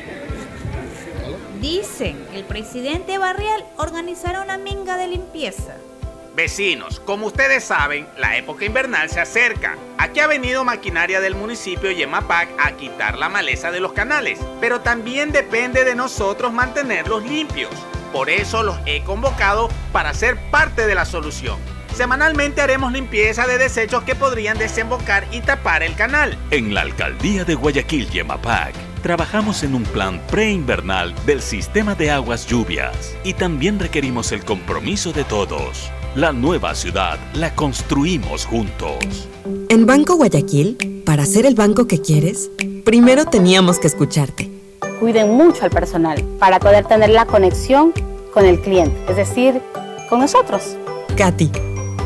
Dicen que el presidente Barrial organizará una minga de limpieza. Vecinos, como ustedes saben, la época invernal se acerca. Aquí ha venido maquinaria del municipio Yemapac a quitar la maleza de los canales, pero también depende de nosotros mantenerlos limpios. Por eso los he convocado para ser parte de la solución. Semanalmente haremos limpieza de desechos que podrían desembocar y tapar el canal. En la alcaldía de Guayaquil Yemapac trabajamos en un plan preinvernal del sistema de aguas lluvias y también requerimos el compromiso de todos. La nueva ciudad la construimos juntos. En Banco Guayaquil, para ser el banco que quieres, primero teníamos que escucharte. Cuiden mucho al personal para poder tener la conexión con el cliente, es decir, con nosotros. Katy,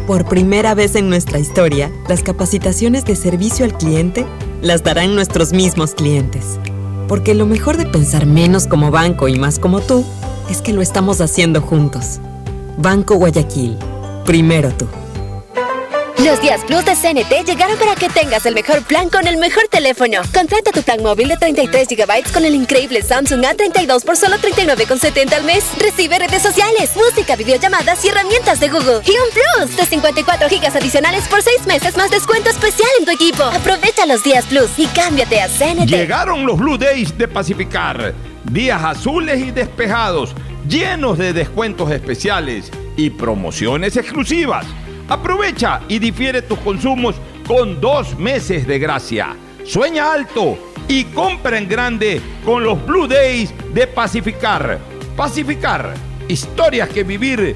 por primera vez en nuestra historia, las capacitaciones de servicio al cliente las darán nuestros mismos clientes. Porque lo mejor de pensar menos como banco y más como tú es que lo estamos haciendo juntos. Banco Guayaquil Primero tú. Los días Plus de CNT llegaron para que tengas el mejor plan con el mejor teléfono. Contrata tu plan móvil de 33 GB con el increíble Samsung A32 por solo 39,70 al mes. Recibe redes sociales, música, videollamadas y herramientas de Google. Y un Plus de 54 GB adicionales por 6 meses más descuento especial en tu equipo. Aprovecha los días Plus y cámbiate a CNT. Llegaron los Blue Days de Pacificar. Días azules y despejados, llenos de descuentos especiales y promociones exclusivas. Aprovecha y difiere tus consumos con dos meses de gracia. Sueña alto y compra en grande con los Blue Days de Pacificar. Pacificar, historias que vivir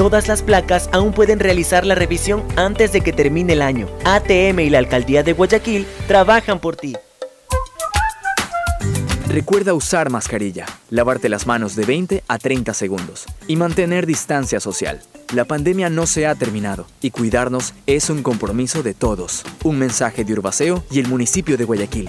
Todas las placas aún pueden realizar la revisión antes de que termine el año. ATM y la Alcaldía de Guayaquil trabajan por ti. Recuerda usar mascarilla, lavarte las manos de 20 a 30 segundos y mantener distancia social. La pandemia no se ha terminado y cuidarnos es un compromiso de todos. Un mensaje de Urbaceo y el municipio de Guayaquil.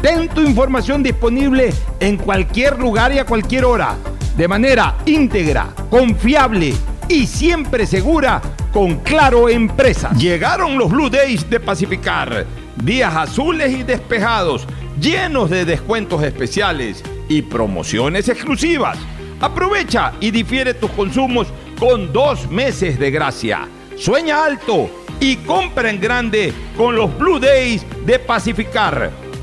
Ten tu información disponible en cualquier lugar y a cualquier hora, de manera íntegra, confiable y siempre segura con Claro Empresa. Llegaron los Blue Days de Pacificar, días azules y despejados, llenos de descuentos especiales y promociones exclusivas. Aprovecha y difiere tus consumos con dos meses de gracia. Sueña alto y compra en grande con los Blue Days de Pacificar.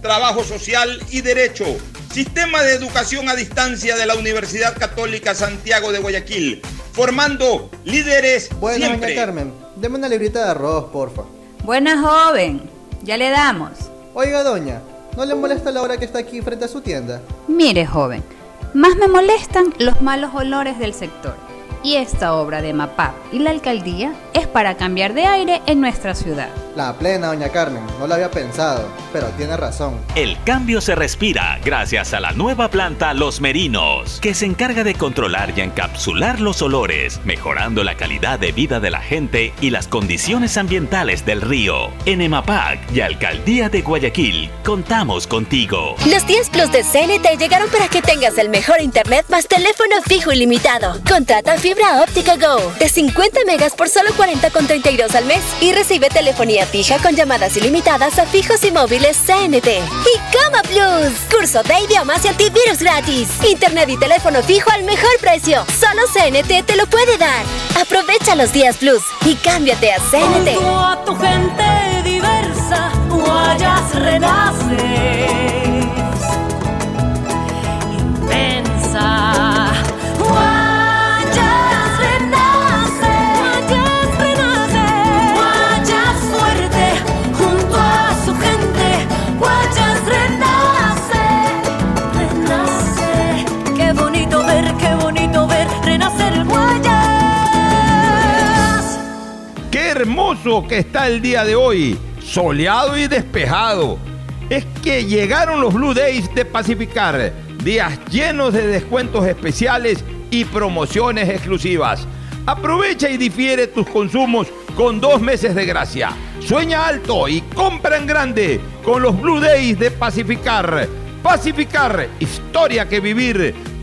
trabajo social y derecho. Sistema de Educación a Distancia de la Universidad Católica Santiago de Guayaquil, formando líderes Buenas, siempre. doña Carmen. Deme una librita de arroz, porfa. Buena joven, ya le damos. Oiga, doña, ¿no le molesta la hora que está aquí frente a su tienda? Mire, joven, más me molestan los malos olores del sector. Y esta obra de MAPAP y la alcaldía es para cambiar de aire en nuestra ciudad. La plena, doña Carmen, no lo había pensado, pero tiene razón. El cambio se respira gracias a la nueva planta Los Merinos, que se encarga de controlar y encapsular los olores, mejorando la calidad de vida de la gente y las condiciones ambientales del río. En EMAPAC y Alcaldía de Guayaquil, contamos contigo. Los 10 Plus de CNT llegaron para que tengas el mejor internet más teléfono fijo ilimitado. Contrata fibra óptica Go de 50 megas por solo 40,32 al mes y recibe telefonía fija con llamadas ilimitadas a fijos y móviles CNT. Y Coma Plus, curso de idiomas y antivirus gratis. Internet y teléfono fijo al mejor precio. Solo CNT te lo puede dar. Aprovecha los días Plus y cámbiate a CNT. Junto a. que está el día de hoy, soleado y despejado. Es que llegaron los Blue Days de Pacificar, días llenos de descuentos especiales y promociones exclusivas. Aprovecha y difiere tus consumos con dos meses de gracia. Sueña alto y compra en grande con los Blue Days de Pacificar. Pacificar, historia que vivir,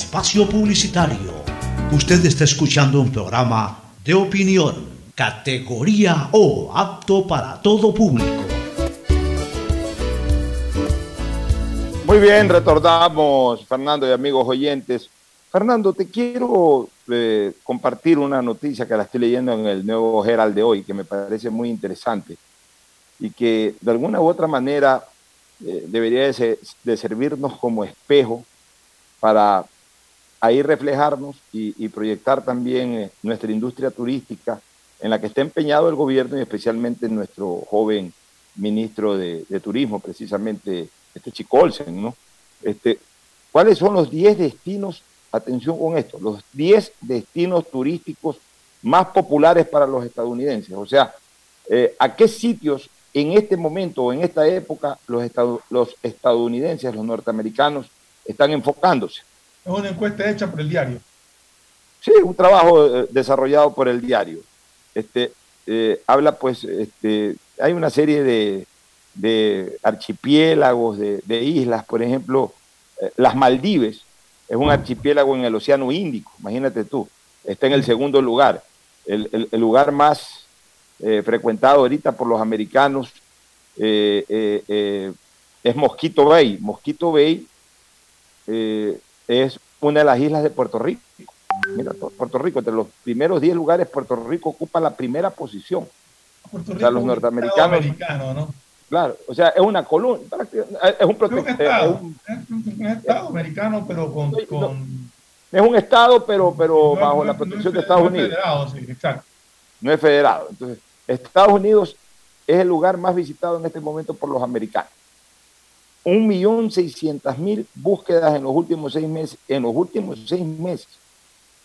espacio publicitario. Usted está escuchando un programa de opinión, categoría O, apto para todo público. Muy bien, retornamos, Fernando y amigos oyentes. Fernando, te quiero eh, compartir una noticia que la estoy leyendo en el nuevo Herald de hoy, que me parece muy interesante y que de alguna u otra manera eh, debería de, ser- de servirnos como espejo para ahí reflejarnos y, proyectar también eh, nuestra industria turística en la que está empeñado el gobierno y especialmente nuestro joven ministro de, Turismo, precisamente este Chico Olsen, ¿no? Este, ¿Cuáles son los 10 destinos, atención con esto, los 10 destinos turísticos más populares para los estadounidenses? O sea, eh, ¿a qué sitios en este momento o en esta época los, estadu- los estadounidenses, los norteamericanos, están enfocándose? Es una encuesta hecha por el diario. Sí, un trabajo eh, desarrollado por el diario. Este, eh, habla pues, este, hay una serie de, de archipiélagos, de, islas, por ejemplo, eh, las Maldives, es un archipiélago en el Océano Índico, imagínate tú, está en el segundo lugar, el, el- lugar más frecuentado ahorita por los americanos es Mosquito Bay. Mosquito Bay es una de las islas de Puerto Rico. Mira, to- Puerto Rico, entre los primeros 10 lugares, Puerto Rico ocupa la primera posición. Puerto O sea, Rico los es norteamericanos. americano, ¿no? Claro, o sea, es una columna, es un, prote- Es un es estado, un- es un estado americano, pero con, con es un estado, pero, pero No, bajo no, la protección no, de Estados no Unidos. federado, sí, exacto. no es federado. Entonces, Estados Unidos es el lugar más visitado en este momento por los americanos. Un millón seiscientas mil búsquedas en los últimos seis meses, en los últimos seis meses,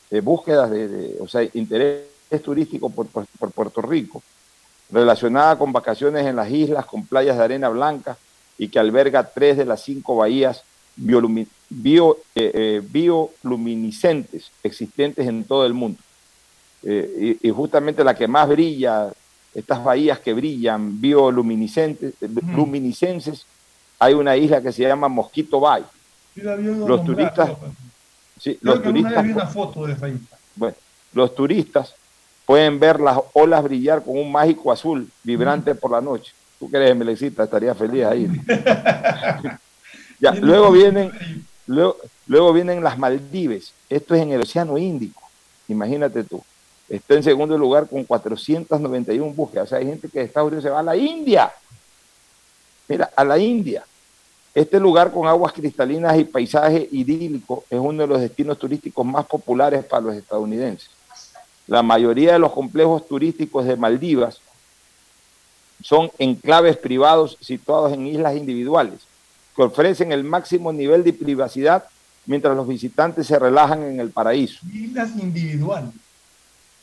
de búsquedas de, de- o sea, interés turístico por, por- por Puerto Rico, relacionada con vacaciones en las islas, con playas de arena blanca y que alberga tres de las cinco bahías biolumi- bio- eh, eh, bioluminiscentes existentes en todo el mundo. Eh, y, y justamente la que más brilla, estas bahías que brillan, bioluminiscentes, eh, luminiscenses, hay una isla que se llama Mosquito Bay. Sí, la Los nombrar, turistas, pero- sí, Creo los que turistas, vi una foto de esa isla. bueno, los turistas pueden ver las olas brillar con un mágico azul vibrante por la noche. Tú que eres Melecita, estaría feliz ahí. ya, luego vienen, luego, luego vienen las Maldives. Esto es en el Océano Índico. Imagínate tú. Está en segundo lugar con 491 búsquedas. O sea, hay gente que de Estados Unidos se va a la India. Mira, a la India. Este lugar con aguas cristalinas y paisaje idílico es uno de los destinos turísticos más populares para los estadounidenses. La mayoría de los complejos turísticos de Maldivas son enclaves privados situados en islas individuales que ofrecen el máximo nivel de privacidad mientras los visitantes se relajan en el paraíso. Islas individuales.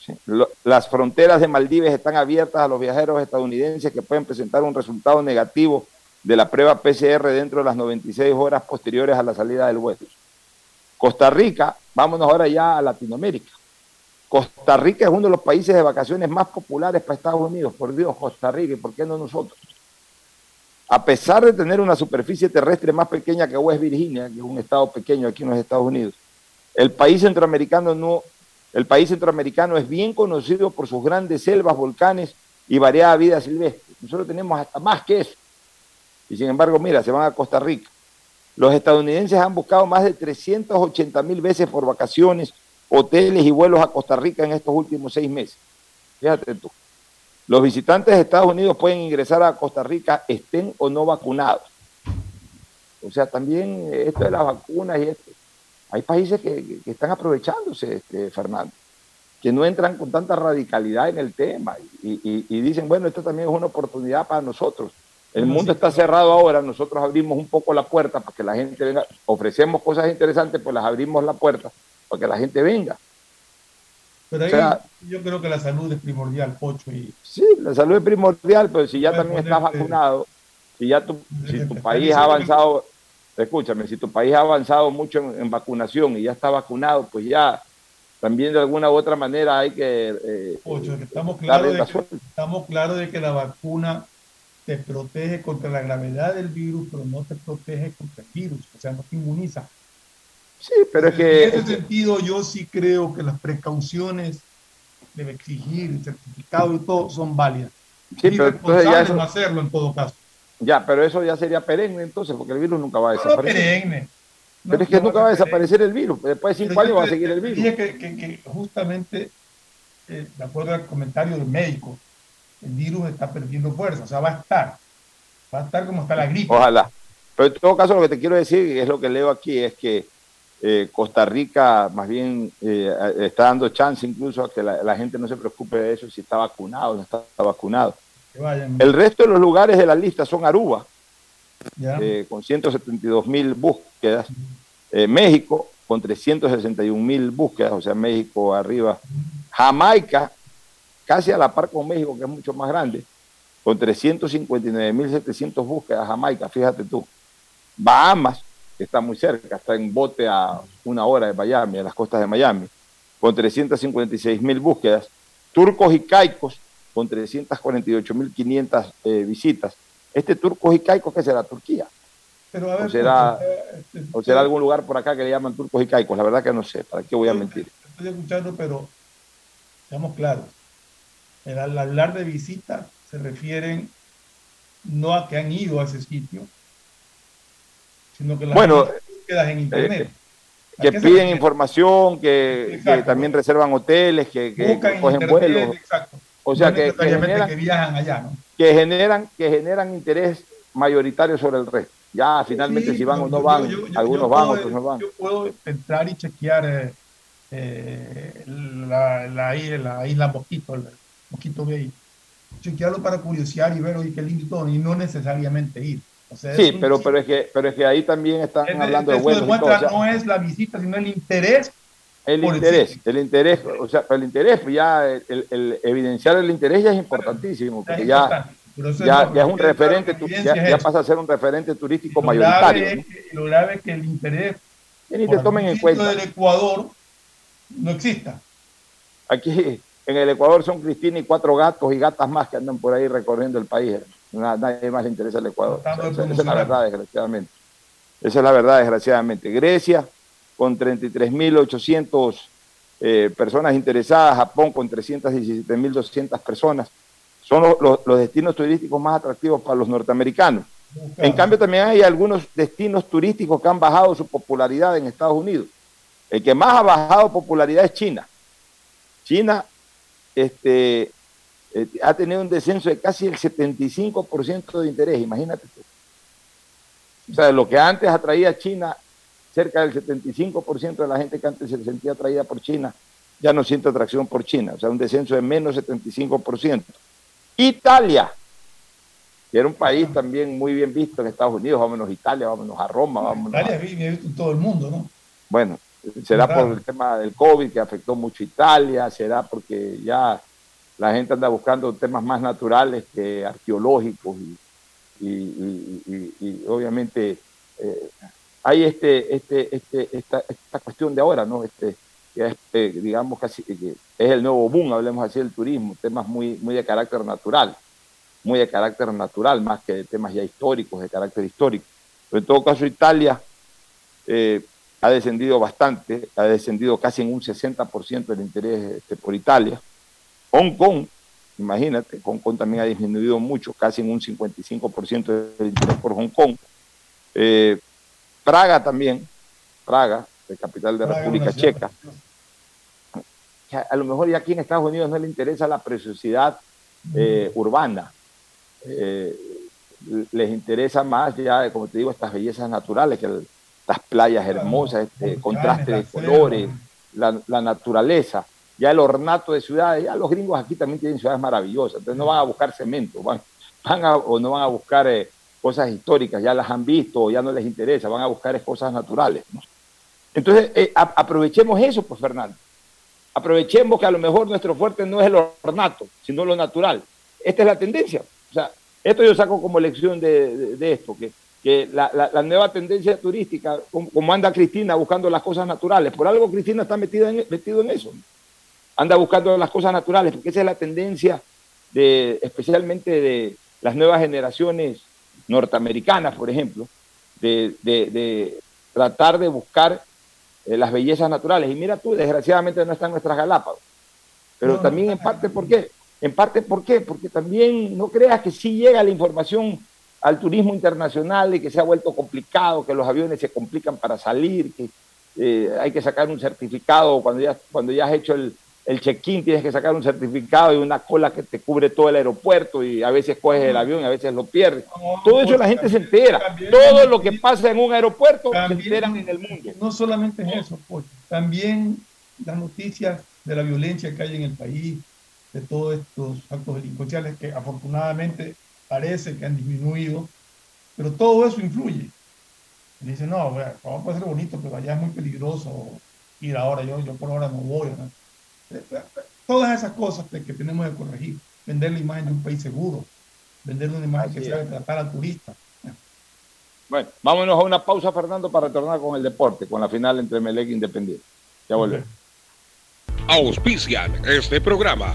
Sí. Lo- Las fronteras de Maldivas están abiertas a los viajeros estadounidenses que pueden presentar un resultado negativo de la prueba PCR dentro de las 96 horas posteriores a la salida del vuelo. Costa Rica, vámonos ahora ya a Latinoamérica. Costa Rica es uno de los países de vacaciones más populares para Estados Unidos. Por Dios, Costa Rica, ¿y por qué no nosotros? A pesar de tener una superficie terrestre más pequeña que West Virginia, que es un estado pequeño aquí en los Estados Unidos, el país centroamericano no, el país centroamericano es bien conocido por sus grandes selvas, volcanes y variada vida silvestre. Nosotros tenemos hasta más que eso. Y sin embargo, mira, se van a Costa Rica. Los estadounidenses han buscado más de 380 mil veces por vacaciones, hoteles y vuelos a Costa Rica en estos últimos seis meses. Fíjate tú. Los visitantes de Estados Unidos pueden ingresar a Costa Rica estén o no vacunados. O sea, también esto de las vacunas y esto. Hay países que, que están aprovechándose, este, Fernando, que no entran con tanta radicalidad en el tema y, dicen, bueno, esto también es una oportunidad para nosotros. El mundo está cerrado ahora, nosotros abrimos un poco la puerta para que la gente venga, ofrecemos cosas interesantes, pues las abrimos la puerta para que la gente venga. Pero ahí O sea- yo creo que la salud es primordial, Pocho. Y Sí, la salud es primordial, pero si ya también estás vacunado, si ya tu, si tu país ha avanzado, escúchame, si tu país ha avanzado mucho en, en vacunación y ya está vacunado, pues ya también de alguna u otra manera hay que eh, Pocho, estamos claros de que, suelta. estamos claros de que la vacuna te protege contra la gravedad del virus, pero no te protege contra el virus, o sea, no te inmuniza. Sí, pero es que En ese sentido, yo sí creo que las precauciones debe exigir, el certificado y todo son válidas. Sí, Y pero entonces ya eso- no hacerlo en todo caso. ya, pero eso ya sería perenne entonces, porque el virus nunca va a No, no desaparecer. perenne. pero es que no nunca va a desaparecer el virus, después de cinco años va a seguir el virus. dije que, que- que justamente, eh, de acuerdo al comentario del médico, el virus está perdiendo fuerza, o sea, va a estar. Va a estar como está la gripe. Ojalá. Pero en todo caso, lo que te quiero decir, y es lo que leo aquí, es que eh, Costa Rica más bien eh, está dando chance incluso a que la, la gente no se preocupe de eso, si está vacunado o no está vacunado. Vayan. El resto de los lugares de la lista son Aruba, eh, con 172 mil búsquedas, eh, México con 361 mil búsquedas, o sea, México arriba, Jamaica, casi a la par con México, que es mucho más grande, con 359 mil 700 búsquedas, Jamaica, fíjate tú. Bahamas, que está muy cerca, está en bote a una hora de Miami, a las costas de Miami, con 356 mil búsquedas. Turcos y Caicos, con 348 mil 500 eh, visitas. Este Turcos y Caicos, ¿qué será? Turquía. Pero a ver, O será, eh, o será algún lugar por acá que le llaman Turcos y Caicos. La verdad que no sé, ¿para qué voy a mentir? estoy escuchando, pero seamos claros. El, al hablar de visita se refieren no a que han ido a ese sitio, sino que las Bueno, búsquedas en internet. ¿A Que piden información, que, también reservan hoteles, que, que cogen internet, vuelos. exacto. O sea, No que, que generan, que viajan allá, ¿no? que, generan, que generan interés mayoritario sobre el resto. Ya finalmente Sí, si van o no van, yo- yo- algunos yo van, puedo- otros no van. Yo puedo entrar y chequear eh, eh, la, la, isla- la isla Mosquito, el Mosquito Bay. Chequearlo para curiosear y ver, oye, qué lindo y todo, y no necesariamente ir. O sea, Sí, un- pero, pero, es que, pero es que ahí también están es- hablando de todo. o sea, no es la visita, sino el interés. el interés, el interés, o sea, el interés, pues ya el, evidenciar el interés ya es importantísimo, porque ya, importante. Pero eso ya, es ya un referente, tu- ya, pasa a ser un referente turístico Lo grave, mayoritario. es ¿no? que, lo grave es que el interés ni te tomen en cuenta. del Ecuador no exista. Aquí en el Ecuador son Cristina y cuatro gatos y gatas más que andan por ahí recorriendo el país. Na- Nadie más le interesa el Ecuador. O sea, esa, es la verdad, desgraciadamente. Esa es la verdad, desgraciadamente. Grecia con 33.800 eh, personas interesadas, Japón con 317.200 personas. Son los, los- los destinos turísticos más atractivos para los norteamericanos. En cambio, también hay algunos destinos turísticos que han bajado su popularidad en Estados Unidos. El que más ha bajado popularidad es China. China este, eh, ha tenido un descenso de casi el 75% de interés, imagínate. tú. O sea, lo que antes atraía a China, cerca del 75% de la gente que antes se sentía atraída por China, ya no siente atracción por China. O sea, un descenso de menos 75%. Italia, que era un país también muy bien visto en Estados Unidos, vámonos a Italia, vámonos a Roma, vámonos a- Italia es bien visto en todo el mundo, ¿no? bueno, será Claro. por el tema del COVID que afectó mucho Italia, será porque ya la gente anda buscando temas más naturales que arqueológicos y, y- y- y- y obviamente eh, hay este, este, este, esta, esta cuestión de ahora, ¿no? Este, que es, eh, digamos, casi que es el nuevo boom, hablemos así del turismo, temas muy, muy de carácter natural, muy de carácter natural, más que de temas ya históricos, de carácter histórico. Pero en todo caso, Italia eh, ha descendido bastante, ha descendido casi en un 60% el interés este, por Italia. Hong Kong, imagínate, Hong Kong también ha disminuido mucho, casi en un 55% del interés por Hong Kong. Eh, Praga también, Praga, la capital de Praga, República Checa. A lo mejor ya aquí en Estados Unidos no le interesa la preciosidad eh, urbana. Eh, les interesa más ya, como te digo, estas bellezas naturales, que las playas hermosas, este contraste de colores, la, la, naturaleza, ya el ornato de ciudades, ya los gringos aquí también tienen ciudades maravillosas, entonces no van a buscar cemento, van, van a, o no van a buscar eh, cosas históricas, ya las han visto, ya no les interesa, van a buscar cosas naturales. Entonces, eh, aprovechemos eso, pues Fernando. Aprovechemos que a lo mejor nuestro fuerte no es el ornato, sino lo natural. Esta es la tendencia. O sea, esto yo saco como lección de, esto, que, que la, nueva tendencia turística, como, anda Cristina buscando las cosas naturales, por algo Cristina está metida en, metido en eso. Anda buscando las cosas naturales, porque esa es la tendencia de, especialmente de las nuevas generaciones norteamericanas, por ejemplo, de, tratar de buscar eh, las bellezas naturales. Y mira tú, desgraciadamente no están nuestras Galápagos. Pero también en parte, ¿por qué? En parte, ¿por qué? Porque también no creas que sí llega la información al turismo internacional y que se ha vuelto complicado, que los aviones se complican para salir, que eh, hay que sacar un certificado cuando ya, cuando ya has hecho el, el check-in, tienes que sacar un certificado y una cola que te cubre todo el aeropuerto y a veces coges el avión y a veces lo pierdes. todo eso la gente se entera. Todo lo que pasa en un aeropuerto se enteran en el mundo. No solamente eso, pues, también las noticias de la violencia que hay en el país, de todos estos actos delincuenciales que afortunadamente parece que han disminuido, pero todo eso influye. Y dice, no, vamos puede ser bonito, pero allá es muy peligroso ir ahora, yo, yo por ahora no voy. Todas esas cosas que tenemos que corregir, vender la imagen de un país seguro, vender una imagen que sabe tratar al turista. Bueno, vámonos a una pausa, Fernando, para retornar con el deporte, con la final entre Melec e Independiente. Ya volvemos auspician este programa.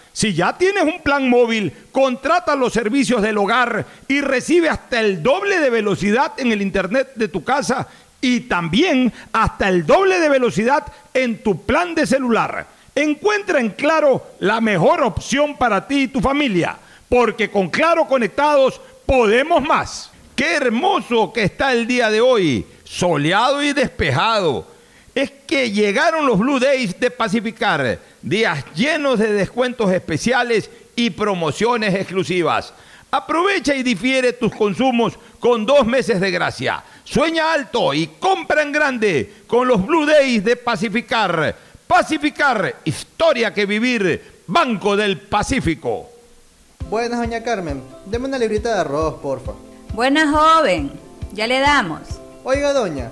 Si ya tienes un plan móvil, contrata los servicios del hogar y recibe hasta el doble de velocidad en el internet de tu casa y también hasta el doble de velocidad en tu plan de celular. Encuentra en Claro la mejor opción para ti y tu familia, porque con Claro conectados podemos más. Qué hermoso que está el día de hoy, soleado y despejado. Es que llegaron los Blue Days de Pacificar días llenos de descuentos especiales y promociones exclusivas. Aprovecha y difiere tus consumos con dos meses de gracia. Sueña alto y compra en grande con los Blue Days de Pacificar. Pacificar, historia que vivir, Banco del Pacífico. Buenas, doña Carmen. Deme una librita de arroz, porfa. Buenas, joven. Ya le damos. Oiga, doña,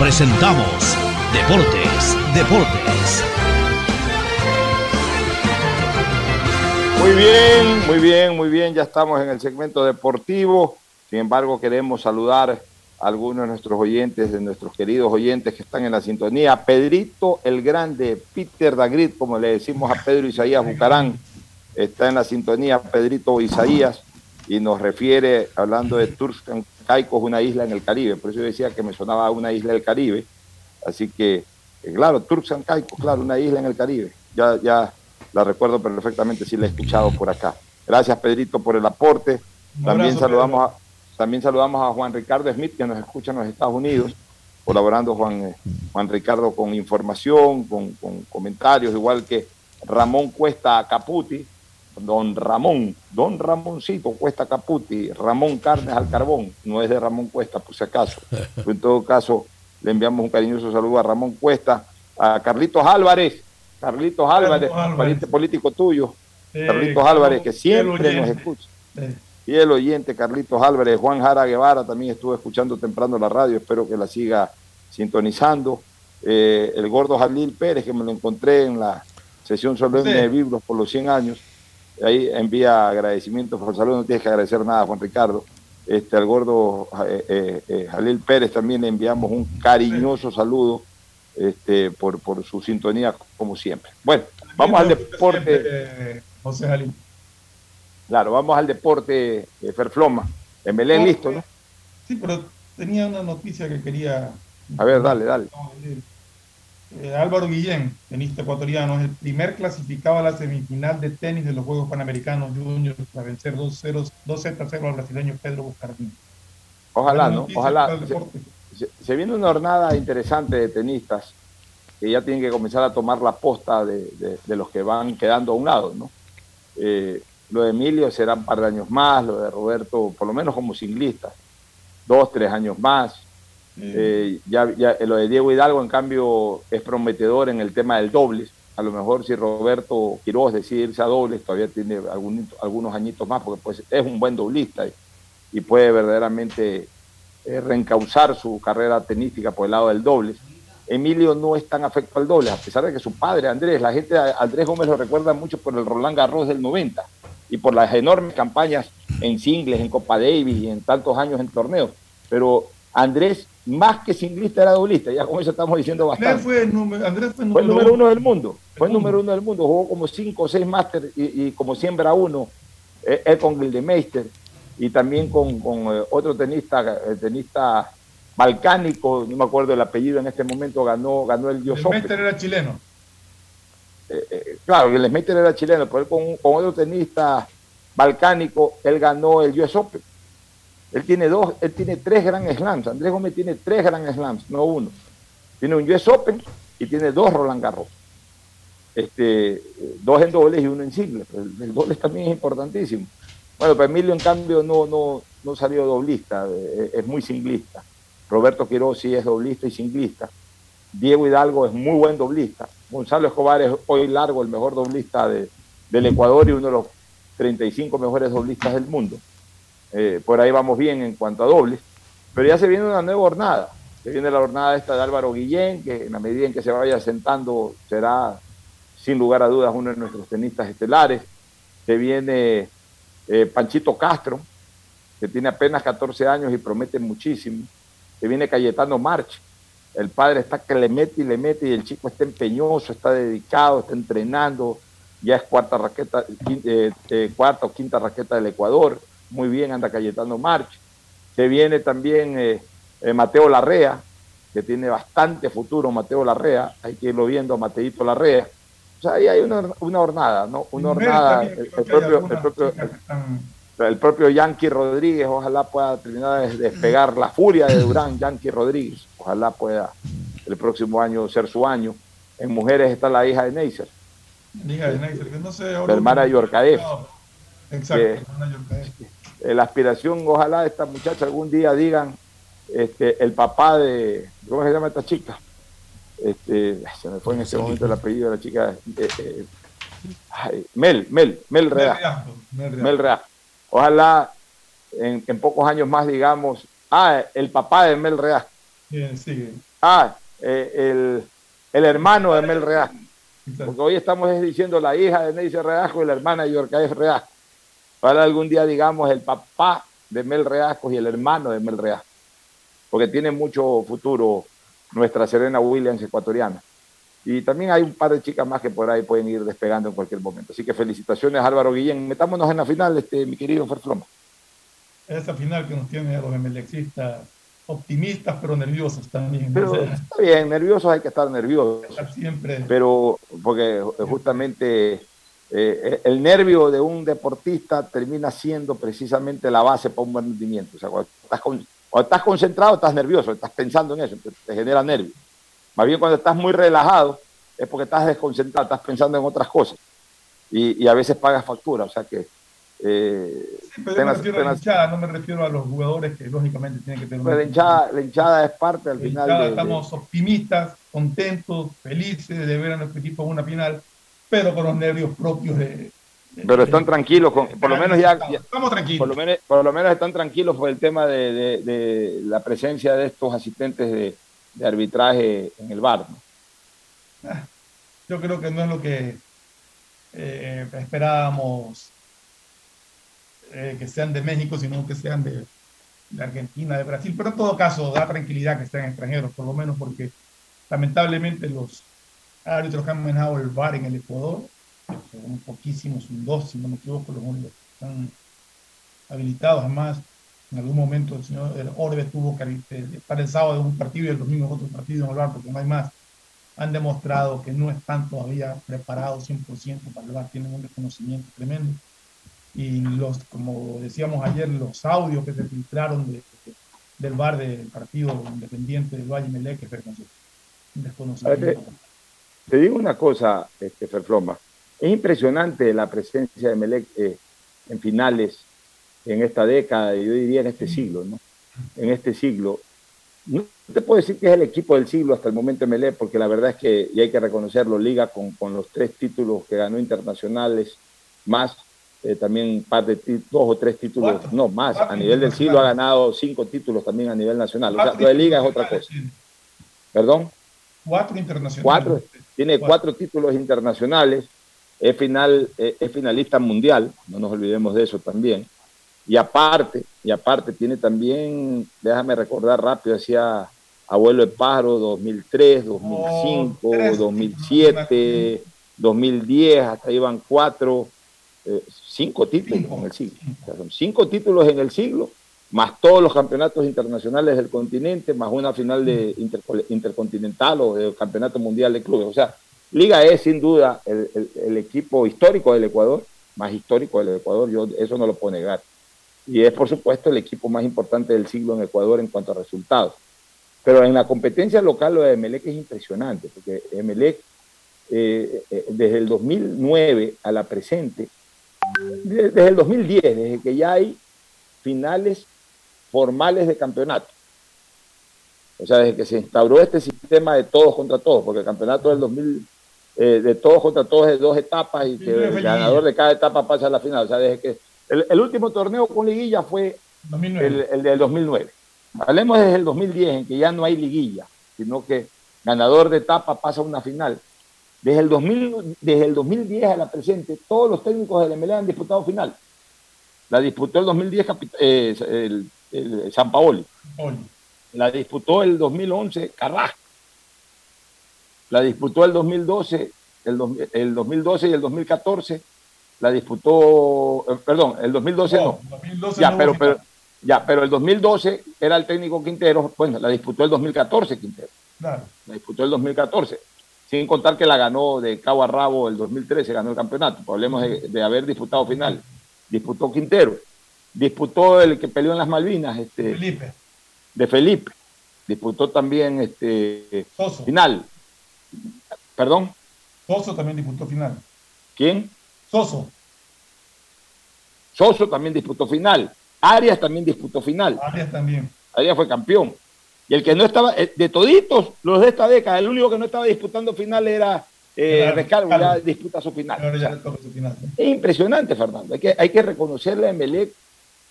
presentamos Deportes, Deportes. Muy bien, muy bien, muy bien. Ya estamos en el segmento deportivo. Sin embargo, queremos saludar a algunos de nuestros oyentes, de nuestros queridos oyentes que están en la sintonía. Pedrito el Grande, Peter Dagrid, como le decimos a Pedro Isaías Bucarán, está en la sintonía Pedrito Isaías y nos refiere, hablando de Turks Caico, es una isla en el Caribe, por eso yo decía que me sonaba una isla del Caribe, así que, eh, claro, Turks Caico, claro, una isla en el Caribe, ya, ya la recuerdo perfectamente, si la he escuchado por acá. Gracias Pedrito por el aporte, también saludamos, a, también saludamos a Juan Ricardo Smith, que nos escucha en los Estados Unidos, colaborando Juan, eh, Juan Ricardo con información, con, con comentarios, igual que Ramón Cuesta Caputi, don Ramón, don Ramoncito Cuesta Caputi, Ramón Carnes al Carbón, no es de Ramón Cuesta por si acaso. en todo caso, le enviamos un cariñoso saludo a Ramón Cuesta, a Carlitos Álvarez, Carlitos Álvarez, pariente político tuyo, Carlitos Álvarez, que siempre nos escucha. Y el oyente Carlitos Álvarez, Juan Jara Guevara también estuvo escuchando temprano la radio, espero que la siga sintonizando. Eh, el gordo Jalil Pérez, que me lo encontré en la sesión solemne de Biblos por los 100 años, ahí envía agradecimientos por salud, no tienes que agradecer nada, Juan Ricardo. Este, al gordo eh, eh, Jalil Pérez también le enviamos un cariñoso saludo este, por, por su sintonía, como siempre. Bueno, vamos al deporte. José Jalil. Claro, vamos al deporte, eh, Ferfloma. En Belén, listo, ¿no? Sí, pero tenía una noticia que quería. A ver, dale, dale. Eh, Álvaro Guillén, tenista ecuatoriano, es el primer clasificado a la semifinal de tenis de los Juegos Panamericanos Juniors para vencer 2-0 2-0 al brasileño Pedro Buscardín. Ojalá, ¿no? Ojalá. Se, se, viene una jornada interesante de tenistas que ya tienen que comenzar a tomar la posta de, de, de los que van quedando a un lado, ¿no? Eh, lo de Emilio será un par de años más, lo de Roberto, por lo menos como singlista, dos, tres años más. Eh, ya, lo de Diego Hidalgo, en cambio, es prometedor en el tema del dobles. A lo mejor si Roberto Quiroz decide irse a dobles, todavía tiene algún, algunos añitos más, porque pues es un buen doblista y, puede verdaderamente eh, reencauzar su carrera tenística por el lado del dobles. Emilio no es tan afecto al doble, a pesar de que su padre, Andrés, la gente Andrés Gómez lo recuerda mucho por el Roland Garros del 90 y por las enormes campañas en singles, en Copa Davis y en tantos años en torneos. Pero Andrés, más que singlista, era doblista, ya con eso estamos diciendo bastante. Andrés fue, número, Andrés fue, fue el número uno del mundo, fue el número uno del mundo, jugó como cinco o seis máster y, y, como siembra uno, eh, él con Gildemeister y también con, con eh, otro tenista, el tenista balcánico, no me acuerdo el apellido en este momento, ganó, ganó el Dios El era chileno. Eh, eh, claro, el Smeiter era chileno, pero él con, con, otro tenista balcánico, él ganó el US Open. Él tiene dos, él tiene tres Grand Slams. Andrés Gómez tiene tres Grand Slams, no uno. Tiene un US Open y tiene dos Roland Garros. Este, dos en dobles y uno en singles. El, el dobles también es importantísimo. Bueno, pero Emilio en cambio no, no, no salió doblista, es, es muy singlista. Roberto Quiroz sí es doblista y singlista. Diego Hidalgo es muy buen doblista. Gonzalo Escobar es hoy largo el mejor doblista de, del Ecuador y uno de los 35 mejores doblistas del mundo. Eh, por ahí vamos bien en cuanto a dobles, pero ya se viene una nueva jornada. Se viene la jornada esta de Álvaro Guillén, que en la medida en que se vaya sentando será sin lugar a dudas uno de nuestros tenistas estelares. Se viene eh, Panchito Castro, que tiene apenas 14 años y promete muchísimo. Se viene Cayetano March. El padre está que le mete y le mete y el chico está empeñoso, está dedicado, está entrenando. Ya es cuarta raqueta, eh, eh, cuarta o quinta raqueta del Ecuador. Muy bien anda Cayetano March. Se viene también eh, Mateo Larrea, que tiene bastante futuro Mateo Larrea. Hay que irlo viendo a Mateito Larrea. O sea, ahí hay una, una jornada, ¿no? Una jornada. El, propio, el, propio, el propio Yankee Rodríguez, ojalá pueda terminar de despegar la furia de Durán, Yankee Rodríguez, ojalá pueda el próximo año ser su año. En mujeres está la hija de Neisser. Hija de Neisser, que no sé. La hermana. Exacto, eh, la aspiración, ojalá esta muchacha algún día digan este, el papá de, ¿cómo se llama esta chica? Este, se me fue en ese momento el apellido de la chica. Eh, eh, Mel, Mel, Mel Rea. Mel Rea. Ojalá en, pocos años más digamos, ah, el papá de Mel Real. Ah, eh, el, hermano de Mel Real. Porque hoy estamos diciendo la hija de Neisy Reasco y la hermana de Yorcaez Reasco. Ojalá algún día digamos el papá de Mel Reasco y el hermano de Mel Reasco. Porque tiene mucho futuro nuestra Serena Williams ecuatoriana. Y también hay un par de chicas más que por ahí pueden ir despegando en cualquier momento. Así que felicitaciones Álvaro Guillén. Metámonos en la final, este, mi querido Ferfloma. Esa final que nos tiene a los emelexistas optimistas pero nerviosos también. Pero está bien, nerviosos hay que estar nerviosos. Siempre. Pero porque justamente eh, el nervio de un deportista termina siendo precisamente la base para un buen rendimiento. O sea, cuando estás, cuando estás concentrado estás nervioso, estás pensando en eso, te genera nervio. Más bien cuando estás muy relajado es porque estás desconcentrado, estás pensando en otras cosas. Y, a veces pagas factura, o sea que... Eh, sí, pero me refiero a la hinchada, no me refiero a los jugadores que lógicamente tienen que tener... Pues la, hinchada, la hinchada es parte al final Estamos optimistas, contentos, felices de ver a nuestro equipo en una final, pero con los nervios propios de, pero están tranquilos, con, por lo menos ya, estamos tranquilos. Por lo, menos, por lo menos están tranquilos por el tema de, de, de, la presencia de estos asistentes de, de arbitraje en el bar. Ah, yo creo que no es lo que eh, esperábamos eh, que sean de México, sino que sean de, Argentina, de Brasil, pero en todo caso da tranquilidad que sean extranjeros, por lo menos porque lamentablemente los árbitros que han manejado el VAR en el Ecuador, son poquísimos, un dos, si no me equivoco, los únicos que están habilitados, además en algún momento el señor Orbe tuvo que estar el sábado en un partido y el domingo en otro partido en el bar, porque no hay más. Han demostrado que no están todavía preparados 100% para el bar, tienen un desconocimiento tremendo. Y los, como decíamos ayer, los audios que se filtraron de, del bar del partido independiente del Valle Melec, es un desconocimiento. Te, digo una cosa, este, Ferfloma. Es impresionante la presencia de Melec eh, en finales en esta década, yo diría en este siglo, ¿no? En este siglo. No te puedo decir que es el equipo del siglo hasta el momento de Melé, porque la verdad es que, y hay que reconocerlo, liga con, con los tres títulos que ganó internacionales, más eh, también un par de dos o tres títulos, no, más, a nivel del siglo ha ganado cinco títulos también a nivel nacional. O sea, lo de liga es otra cosa. ¿Perdón? Cuatro internacionales. Cuatro, tiene cuatro. títulos internacionales, es, final, eh, es finalista mundial, no nos olvidemos de eso también. Y aparte, y aparte tiene también, déjame recordar rápido, decía Abuelo de Pájaro 2003, 2005, 2007, 2010, hasta iban cuatro, eh, cinco títulos en el siglo. son cinco títulos en el siglo, más todos los campeonatos internacionales del continente, más una final de intercontinental o de campeonato mundial de clubes. O sea, Liga es sin duda el, el equipo histórico del Ecuador, más histórico del Ecuador, yo eso no lo puedo negar y es por supuesto el equipo más importante del siglo en Ecuador en cuanto a resultados. Pero en la competencia local lo de Emelec es impresionante, porque Emelec eh, eh, desde el 2009 a la presente, desde el 2010, desde que ya hay finales formales de campeonato. O sea, desde que se instauró este sistema de todos contra todos, porque el campeonato del 2000, eh, de todos contra todos es de dos etapas y que el ganador de cada etapa pasa a la final. O sea, desde que El, el último torneo con liguilla fue 2009. el, el del 2009. Hablemos desde el 2010, en que ya no hay liguilla, sino que ganador de etapa pasa a una final. Desde el, 2000, desde el 2010 a la presente, todos los técnicos del MLE han disputado final. La disputó el 2010 capi- eh, el, el San Paoli. Oli. La disputó el 2011 Carrasco. La disputó el 2012, el, dos- el 2012 y el 2014. La disputó, eh, perdón, el 2012 no. 2012 Ya, no pero, pero, ya, pero el 2012 era el técnico Quintero, bueno, la disputó el 2014 Quintero, Claro. la disputó el 2014, sin contar que la ganó de cabo a rabo el 2013, ganó el campeonato, pues hablemos de, de haber disputado final, disputó Quintero, disputó el que peleó en las Malvinas, este, Felipe. de Felipe, disputó también este Soso. final, perdón, Soso también disputó final. ¿quién? Soso. Soso también disputó final, Arias también disputó final. Arias también. Arias fue campeón. Y el que no estaba, eh, de toditos los de esta década, el único que no estaba disputando final era eh, Claro, Rescalvo, claro. ya disputa su final. O sea, su es impresionante, Fernando. Hay que, hay que reconocerle a Emelec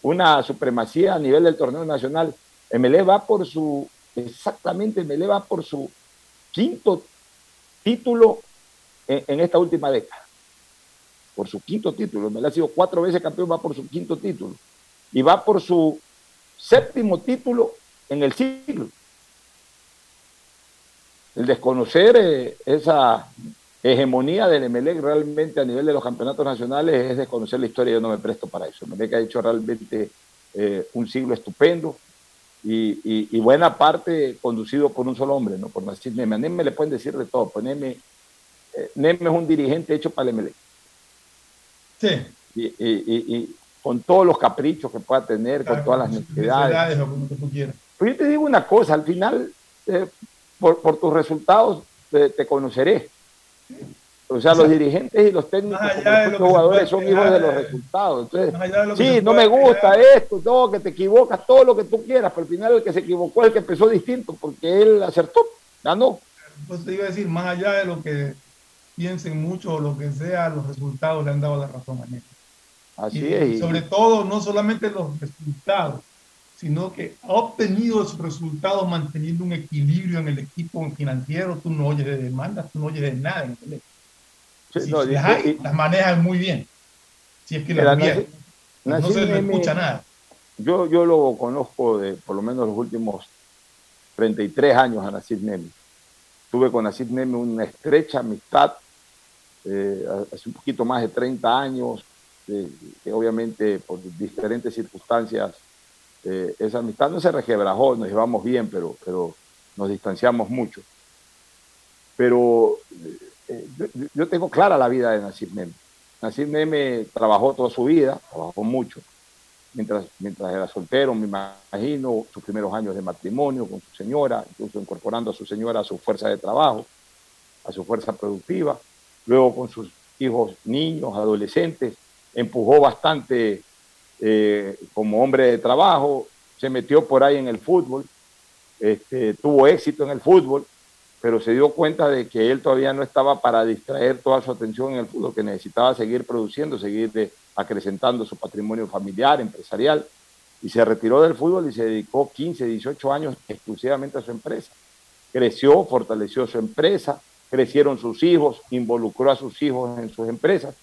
una supremacía a nivel del torneo nacional. Emelec va por su, exactamente, Emelec va por su quinto título en, esta última década. Por su quinto título. Emelec ha sido cuatro veces campeón, va por su quinto título. Y va por su séptimo título en el siglo. El desconocer eh, esa hegemonía del Emelec realmente a nivel de los campeonatos nacionales es desconocer la historia. Yo no me presto para eso. Emelec ha hecho realmente eh, un siglo estupendo y, y- y buena parte conducido por un solo hombre, ¿no? por Narcis Neme. A Neme le pueden decir de todo. Pues Neme, eh, Neme es un dirigente hecho para el Emelec. Sí. Y, con todos los caprichos que pueda tener, con todas las necesidades. Yo te digo una cosa, al final, eh, por, por tus resultados te conoceré. O sea, los dirigentes y los técnicos, los jugadores, son hijos de los resultados. Entonces, de lo sí, no me gusta esto, todo, que te equivocas, todo lo que tú quieras, pero al final el que se equivocó es el que empezó distinto, porque él acertó, ganó. Pues te iba a decir, más allá de lo que piensen mucho o lo que sea, los resultados le han dado la razón a Néstor. Así y, es. y- sobre todo, no solamente los resultados, sino que ha obtenido esos resultados manteniendo un equilibrio en el equipo financiero. Tú no oyes de demandas, tú no oyes de nada en el Sí, Si no, las hay, las manejan muy bien. Si es que las. Nací- No se le escucha nada. Yo, yo lo conozco de por lo menos los últimos 33 años a Nasib Nemi. Tuve con Nasib Nemi una estrecha amistad eh, hace un poquito más de 30 años, eh, que obviamente por diferentes circunstancias eh, esa amistad no se requebrajó, nos llevamos bien, pero, pero nos distanciamos mucho. Pero eh, yo, yo tengo clara la vida de Nasib Neme. Nasib Neme trabajó toda su vida, trabajó mucho, mientras, mientras era soltero, me imagino, sus primeros años de matrimonio con su señora, incluso incorporando a su señora a su fuerza de trabajo, a su fuerza productiva, luego con sus hijos niños, adolescentes, empujó bastante eh, como hombre de trabajo, se metió por ahí en el fútbol, este, tuvo éxito en el fútbol, pero se dio cuenta de que él todavía no estaba para distraer toda su atención en el fútbol, que necesitaba seguir produciendo, seguir de- acrecentando su patrimonio familiar, empresarial, y se retiró del fútbol y se dedicó 15, 18 años exclusivamente a su empresa. Creció, fortaleció su empresa, crecieron sus hijos, involucró a sus hijos en sus empresas,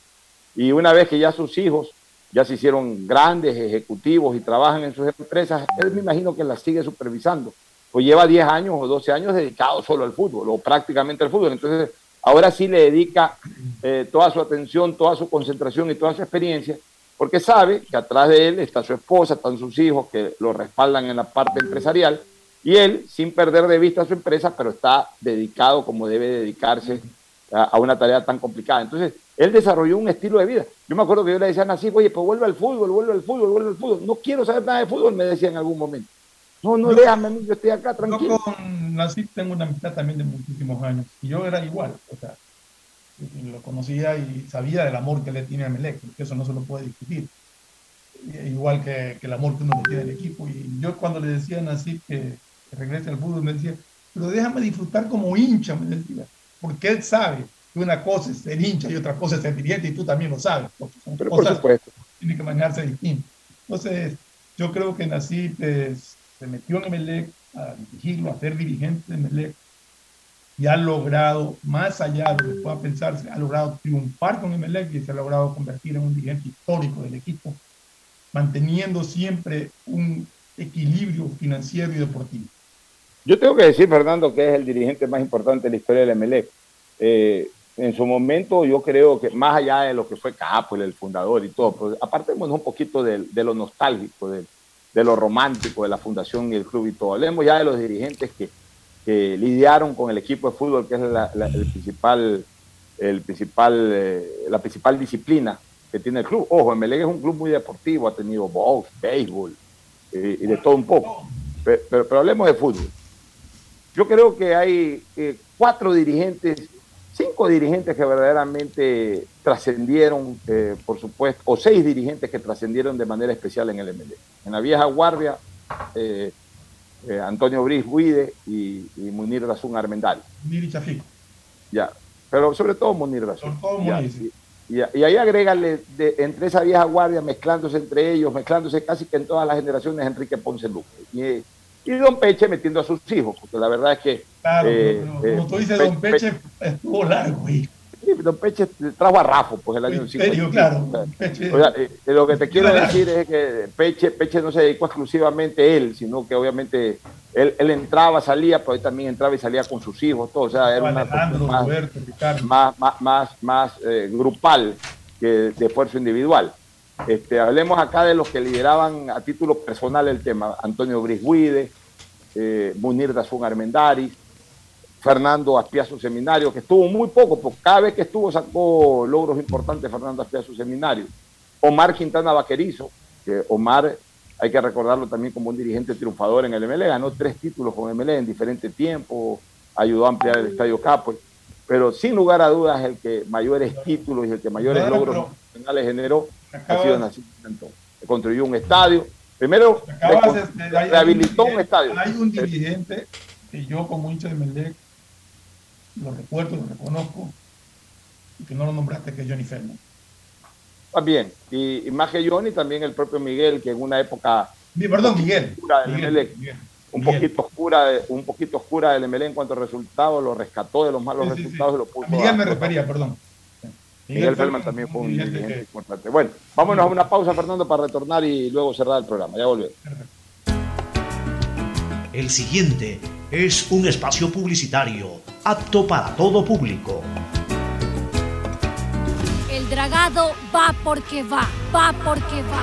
y una vez que ya sus hijos ya se hicieron grandes ejecutivos y trabajan en sus empresas, él me imagino que las sigue supervisando pues lleva 10 años o 12 años dedicado solo al fútbol, o prácticamente al fútbol. Entonces, ahora sí le dedica eh, toda su atención, toda su concentración y toda su experiencia, porque sabe que atrás de él está su esposa, están sus hijos que lo respaldan en la parte empresarial, y él, sin perder de vista su empresa, pero está dedicado como debe dedicarse a, a una tarea tan complicada. Entonces, él desarrolló un estilo de vida. Yo me acuerdo que yo le decía a Nací, oye, pues vuelve al fútbol, vuelve al fútbol, vuelve al fútbol. No quiero saber nada de fútbol, me decía en algún momento. No, no, Yo- déjame yo estoy acá tranquilo. Yo con Nasib tengo una amistad también de muchísimos años. Y yo era igual. O sea, lo conocía y sabía del amor que le tiene a Melec, porque eso no se lo puede discutir. Y- Igual que, que el amor que uno le tiene al equipo. Y yo cuando le decía a Nasib que, que regrese al fútbol, me decía, pero déjame disfrutar como hincha, me decía. Porque él sabe que una cosa es ser hincha y otra cosa es ser dirigente, y tú también lo sabes. porque son Pero por cosas supuesto. tiene que manejarse distinto. Entonces, yo creo que Nasib pues, se metió en Emelec a dirigirlo, a ser dirigente de Emelec y ha logrado, más allá de lo que pueda pensarse, ha logrado triunfar con Emelec y se ha logrado convertir en un dirigente histórico del equipo, manteniendo siempre un equilibrio financiero y deportivo. Yo tengo que decir, Fernando, que es el dirigente más importante de la historia del Emelec. Eh, en su momento yo creo que más allá de lo que fue Capo, el fundador y todo, pues, apartemos un poquito de, de lo nostálgico, de, de, lo romántico de la fundación y el club y todo. Hablemos ya de los dirigentes que, lidiaron con el equipo de fútbol, que es la, la, el principal, el principal, eh, la principal disciplina que tiene el club. Ojo, Emelec es un club muy deportivo, ha tenido box, béisbol eh, y de todo un poco. Pero, pero, pero, hablemos de fútbol. Yo creo que hay eh, cuatro dirigentes cinco dirigentes que verdaderamente trascendieron, eh, por supuesto, o seis dirigentes que trascendieron de manera especial en el MLE. En la vieja guardia, eh, eh, Antonio Briz Buide y, y, Munir Razún Armendal. Munir y Chafico. Ya, pero sobre todo Munir Razún. Y, y, y, ahí agrégale de, entre esa vieja guardia, mezclándose entre ellos, mezclándose casi que en todas las generaciones, Enrique Ponce Luque. Y, y Don Peche metiendo a sus hijos, porque la verdad es que... Claro, eh, pero, como tú dices, Don Peche, Peche estuvo largo, y... Sí, Don Peche trajo a Rafo, pues el año 50. claro. Peche, o sea, eh, lo que te quiero claro. decir es que Peche, Peche no se dedicó exclusivamente él, sino que obviamente él, él entraba, salía, pero él también entraba y salía con sus hijos, todo, o sea, era una más, Roberto, más, más, más, más eh, grupal que de esfuerzo individual. Este, hablemos acá de los que lideraban a título personal el tema. Antonio Brisguide, eh, Munir Dazún Armendaris, Fernando Aspiazo Seminario, que estuvo muy poco, porque cada vez que estuvo sacó logros importantes Fernando Aspiazo Seminario. Omar Quintana Vaquerizo, que Omar hay que recordarlo también como un dirigente triunfador en el MLE, ganó tres títulos con MLE en diferente tiempo, ayudó a ampliar el Estadio Capo, pero sin lugar a dudas el que mayores títulos y el que mayores logros nacionales generó ha sido Nacimiento. Construyó un estadio, primero de- de- hay- rehabilitó hay un estadio. Hay un dirigente que yo como hincha de Melec lo recuerdo, lo reconozco, y que no lo nombraste, que es Johnny Fernández. También, y, y más que Johnny, también el propio Miguel, que en una época Mi- Perdón, Miguel. oscura Miguel, Miguel. un Miguel. poquito oscura, un poquito oscura del MLE en cuanto a resultados, lo rescató de los malos Sí, sí, sí. resultados y lo puso A Miguel a- me refería, perdón. Miguel Feldman también fue un dirigente dirigente que- importante. Bueno, vámonos a una pausa, Fernando, para retornar y luego cerrar el programa. Ya volvemos. El siguiente es un espacio publicitario apto para todo público. El dragado va porque va, va porque va.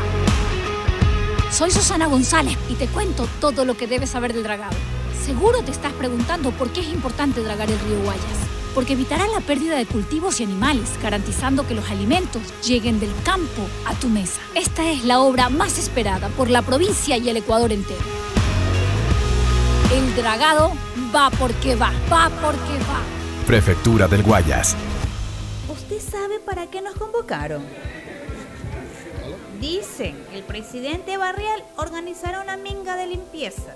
Soy Susana González y te cuento todo lo que debes saber del dragado. Seguro te estás preguntando por qué es importante dragar el río Guayas. Porque evitará la pérdida de cultivos y animales, garantizando que los alimentos lleguen del campo a tu mesa. Esta es la obra más esperada por la provincia y el Ecuador entero. El dragado va porque va, va porque va. Prefectura del Guayas. ¿Usted sabe para qué nos convocaron? Dicen que el presidente Barrial organizará una minga de limpieza.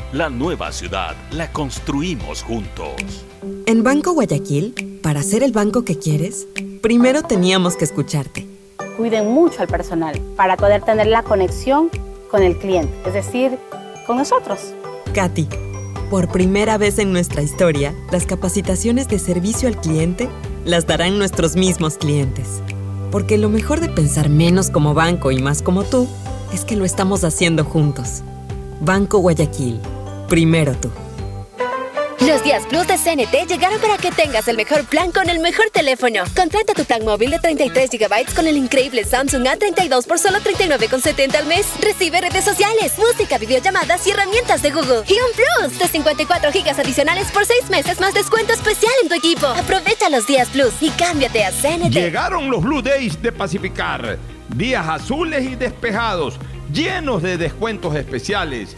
La nueva ciudad la construimos juntos. En Banco Guayaquil, para ser el banco que quieres, primero teníamos que escucharte. Cuiden mucho al personal para poder tener la conexión con el cliente, es decir, con nosotros. Katy, por primera vez en nuestra historia, las capacitaciones de servicio al cliente las darán nuestros mismos clientes. Porque lo mejor de pensar menos como banco y más como tú es que lo estamos haciendo juntos. Banco Guayaquil, primero tú. Los días Plus de CNT llegaron para que tengas el mejor plan con el mejor teléfono. Contrata tu plan móvil de 33 GB con el increíble Samsung A32 por solo 39,70 al mes. Recibe redes sociales, música, videollamadas y herramientas de Google. Y un Plus de 54 GB adicionales por 6 meses más descuento especial en tu equipo. Aprovecha los días Plus y cámbiate a CNT. Llegaron los Blue Days de Pacificar. días azules y despejados, llenos de descuentos especiales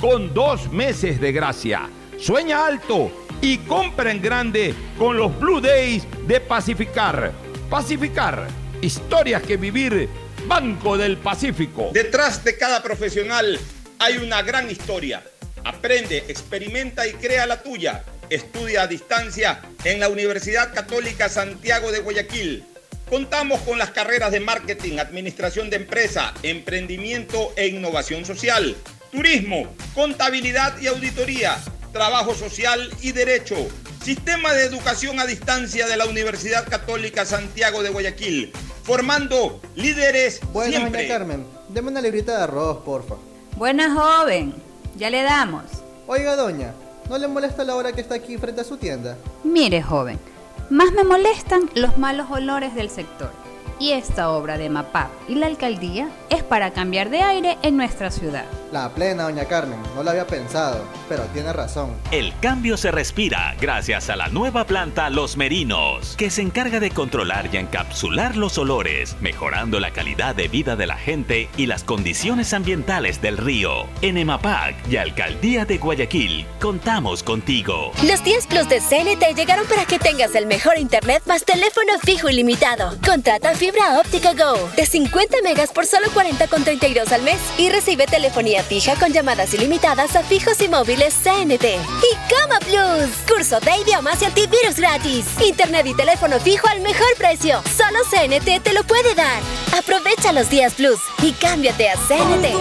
con dos meses de gracia. Sueña alto y compra en grande con los Blue Days de Pacificar. Pacificar, historias que vivir. Banco del Pacífico. Detrás de cada profesional hay una gran historia. Aprende, experimenta y crea la tuya. Estudia a distancia en la Universidad Católica Santiago de Guayaquil. Contamos con las carreras de marketing, administración de empresa, emprendimiento e innovación social, turismo, contabilidad y auditoría, trabajo social y derecho. Sistema de educación a distancia de la Universidad Católica Santiago de Guayaquil, formando líderes Bueno, siempre. doña Carmen, deme una librita de arroz, porfa. Buena joven, ya le damos. Oiga, doña, ¿no le molesta la hora que está aquí frente a su tienda? Mire, joven, más me molestan los malos olores del sector. Y esta obra de MAPAP y la alcaldía es para cambiar de aire en nuestra ciudad. La plena, doña Carmen, no lo había pensado, pero tiene razón. El cambio se respira gracias a la nueva planta Los Merinos, que se encarga de controlar y encapsular los olores, mejorando la calidad de vida de la gente y las condiciones ambientales del río. En EMAPAC y Alcaldía de Guayaquil, contamos contigo. Los 10 Plus de CNT llegaron para que tengas el mejor internet más teléfono fijo ilimitado. Contrata fibra óptica Go de 50 megas por solo 40,32 al mes y recibe telefonía fija con llamadas ilimitadas a fijos y móviles CNT. Y Coma Plus, curso de idiomas y antivirus gratis. Internet y teléfono fijo al mejor precio. Solo CNT te lo puede dar. Aprovecha los días Plus y cámbiate a CNT.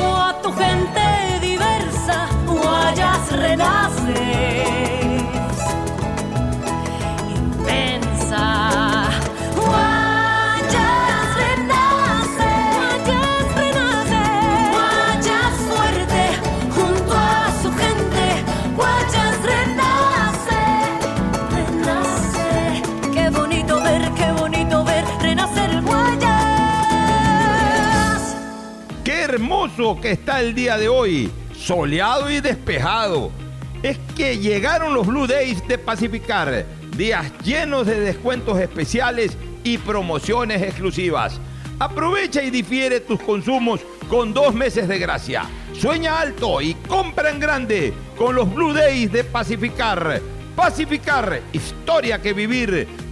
Que está el día de hoy, soleado y despejado. Es que llegaron los Blue Days de Pacificar, días llenos de descuentos especiales y promociones exclusivas. Aprovecha y difiere tus consumos con dos meses de gracia. Sueña alto y compra en grande con los Blue Days de Pacificar. Pacificar, historia que vivir.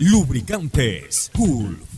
Lubricantes Gulf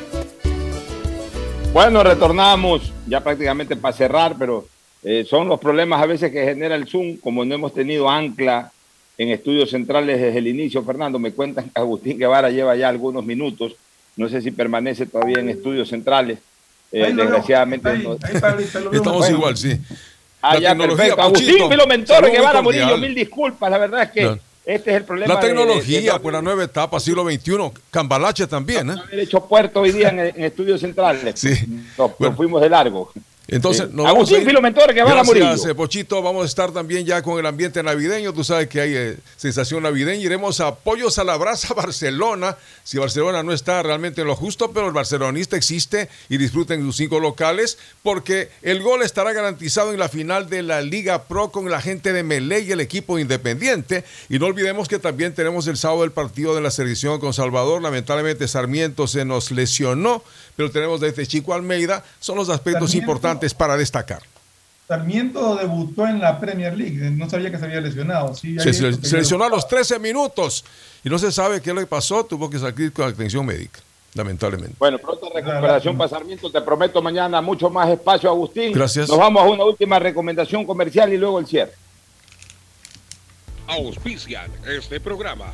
Bueno, retornamos ya prácticamente para cerrar, pero eh, son los problemas a veces que genera el Zoom, como no hemos tenido ancla en estudios centrales desde el inicio. Fernando, me cuentan que Agustín Guevara lleva ya algunos minutos, no sé si permanece todavía en estudios centrales. Eh, Ahí desgraciadamente. ahí, no- ahí. Estamos Bueno. igual, sí. Ah, La ya, perfecto. Pochito, Agustín Guevara. Murillo, mil disculpas. La verdad es que. Este es el problema. La de- tecnología, de- pues la nueva etapa, siglo XXI. Cambalache también, ¿eh? haber hecho puerto hoy día en, en estudios centrales. Sí. Nos, nos fuimos de largo. Entonces, Sí. nos vamos Agustín a ir- Filomentor, Guevara Gracias, Murillo. eh, Pochito. Vamos a estar también ya con el ambiente navideño. Tú sabes que hay eh, sensación navideña. Iremos a Pollos a la Brasa, Barcelona. Si Barcelona no está realmente en lo justo, pero el barcelonista existe y disfruten sus cinco locales, porque el gol estará garantizado en la final de la Liga Pro con la gente de Melé y el equipo independiente. Y no olvidemos que también tenemos el sábado el partido de la selección con Salvador. Lamentablemente Sarmiento se nos lesionó, pero tenemos desde Chico Almeida. Son los aspectos Sarmiento- importantes para destacar. Sarmiento debutó en la Premier League, no sabía que se había lesionado. Sí, Se, ahí- se- se lesionó a los 13 minutos y no se sabe qué le pasó, tuvo que salir con atención médica, lamentablemente. Bueno, pronta recuperación para Sarmiento. Te prometo mañana mucho más espacio, Agustín. Gracias. Nos vamos a una última recomendación comercial y luego el cierre. Auspician este programa.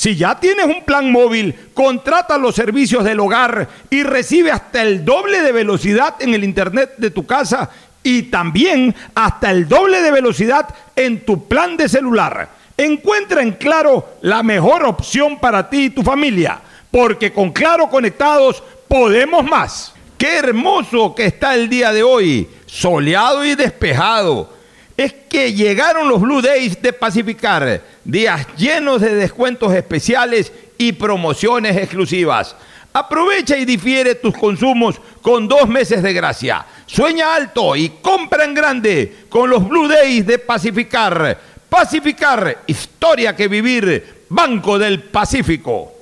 Si ya tienes un plan móvil, contrata los servicios del hogar y recibe hasta el doble de velocidad en el internet de tu casa y también hasta el doble de velocidad en tu plan de celular. Encuentra en Claro la mejor opción para ti y tu familia, porque con Claro conectados podemos más. Qué hermoso que está el día de hoy, soleado y despejado. Es que llegaron los Blue Days de Pacificar, días llenos de descuentos especiales y promociones exclusivas. Aprovecha y difiere tus consumos con dos meses de gracia. Sueña alto y compra en grande con los Blue Days de Pacificar. Pacificar, historia que vivir, Banco del Pacífico.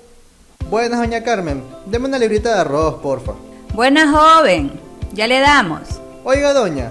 Buenas, doña Carmen. Deme una librita de arroz, porfa. Buena joven, ya le damos. Oiga, doña,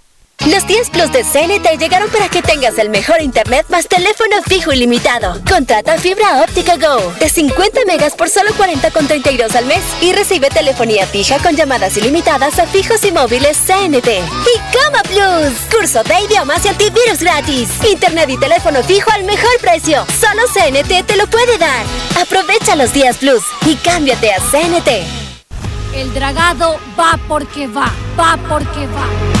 Los 10 Plus de CNT llegaron para que tengas el mejor internet más teléfono fijo ilimitado. Contrata fibra óptica Go de 50 megas por solo 40,32 al mes y recibe telefonía fija con llamadas ilimitadas a fijos y móviles CNT. Y Cama Plus, curso de idiomas y antivirus gratis. Internet y teléfono fijo al mejor precio. Solo CNT te lo puede dar. Aprovecha los 10 Plus y cámbiate a CNT. El dragado va porque va, va porque va.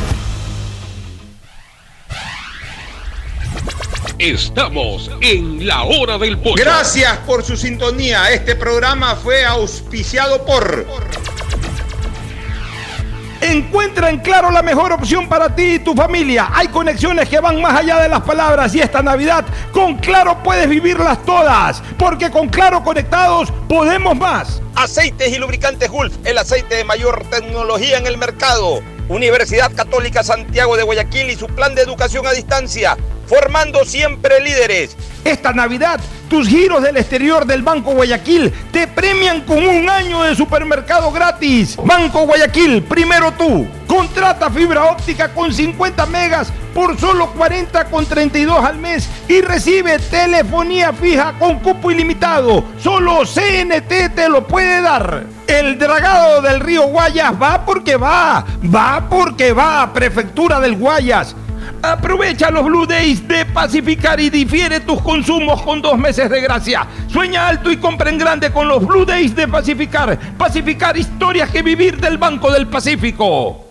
Estamos en la hora del pollo. Gracias por su sintonía. Este programa fue auspiciado por... Encuentra en Claro la mejor opción para ti y tu familia. Hay conexiones que van más allá de las palabras y esta Navidad con Claro puedes vivirlas todas. Porque con Claro conectados podemos más. Aceites y lubricantes Gulf, el aceite de mayor tecnología en el mercado. Universidad Católica Santiago de Guayaquil y su plan de educación a distancia, formando siempre líderes. Esta Navidad, tus giros del exterior del Banco Guayaquil te premian con un año de supermercado gratis. Banco Guayaquil, primero tú. Contrata fibra óptica con 50 megas por solo 40 con 32 al mes y recibe telefonía fija con cupo ilimitado. Solo CNT te lo puede dar. El dragado del río Guayas va porque va, va porque va, Prefectura del Guayas. Aprovecha los Blue Days de Pacificar y difiere tus consumos con dos meses de gracia. Sueña alto y compra en grande con los Blue Days de Pacificar. Pacificar historias que vivir del Banco del Pacífico.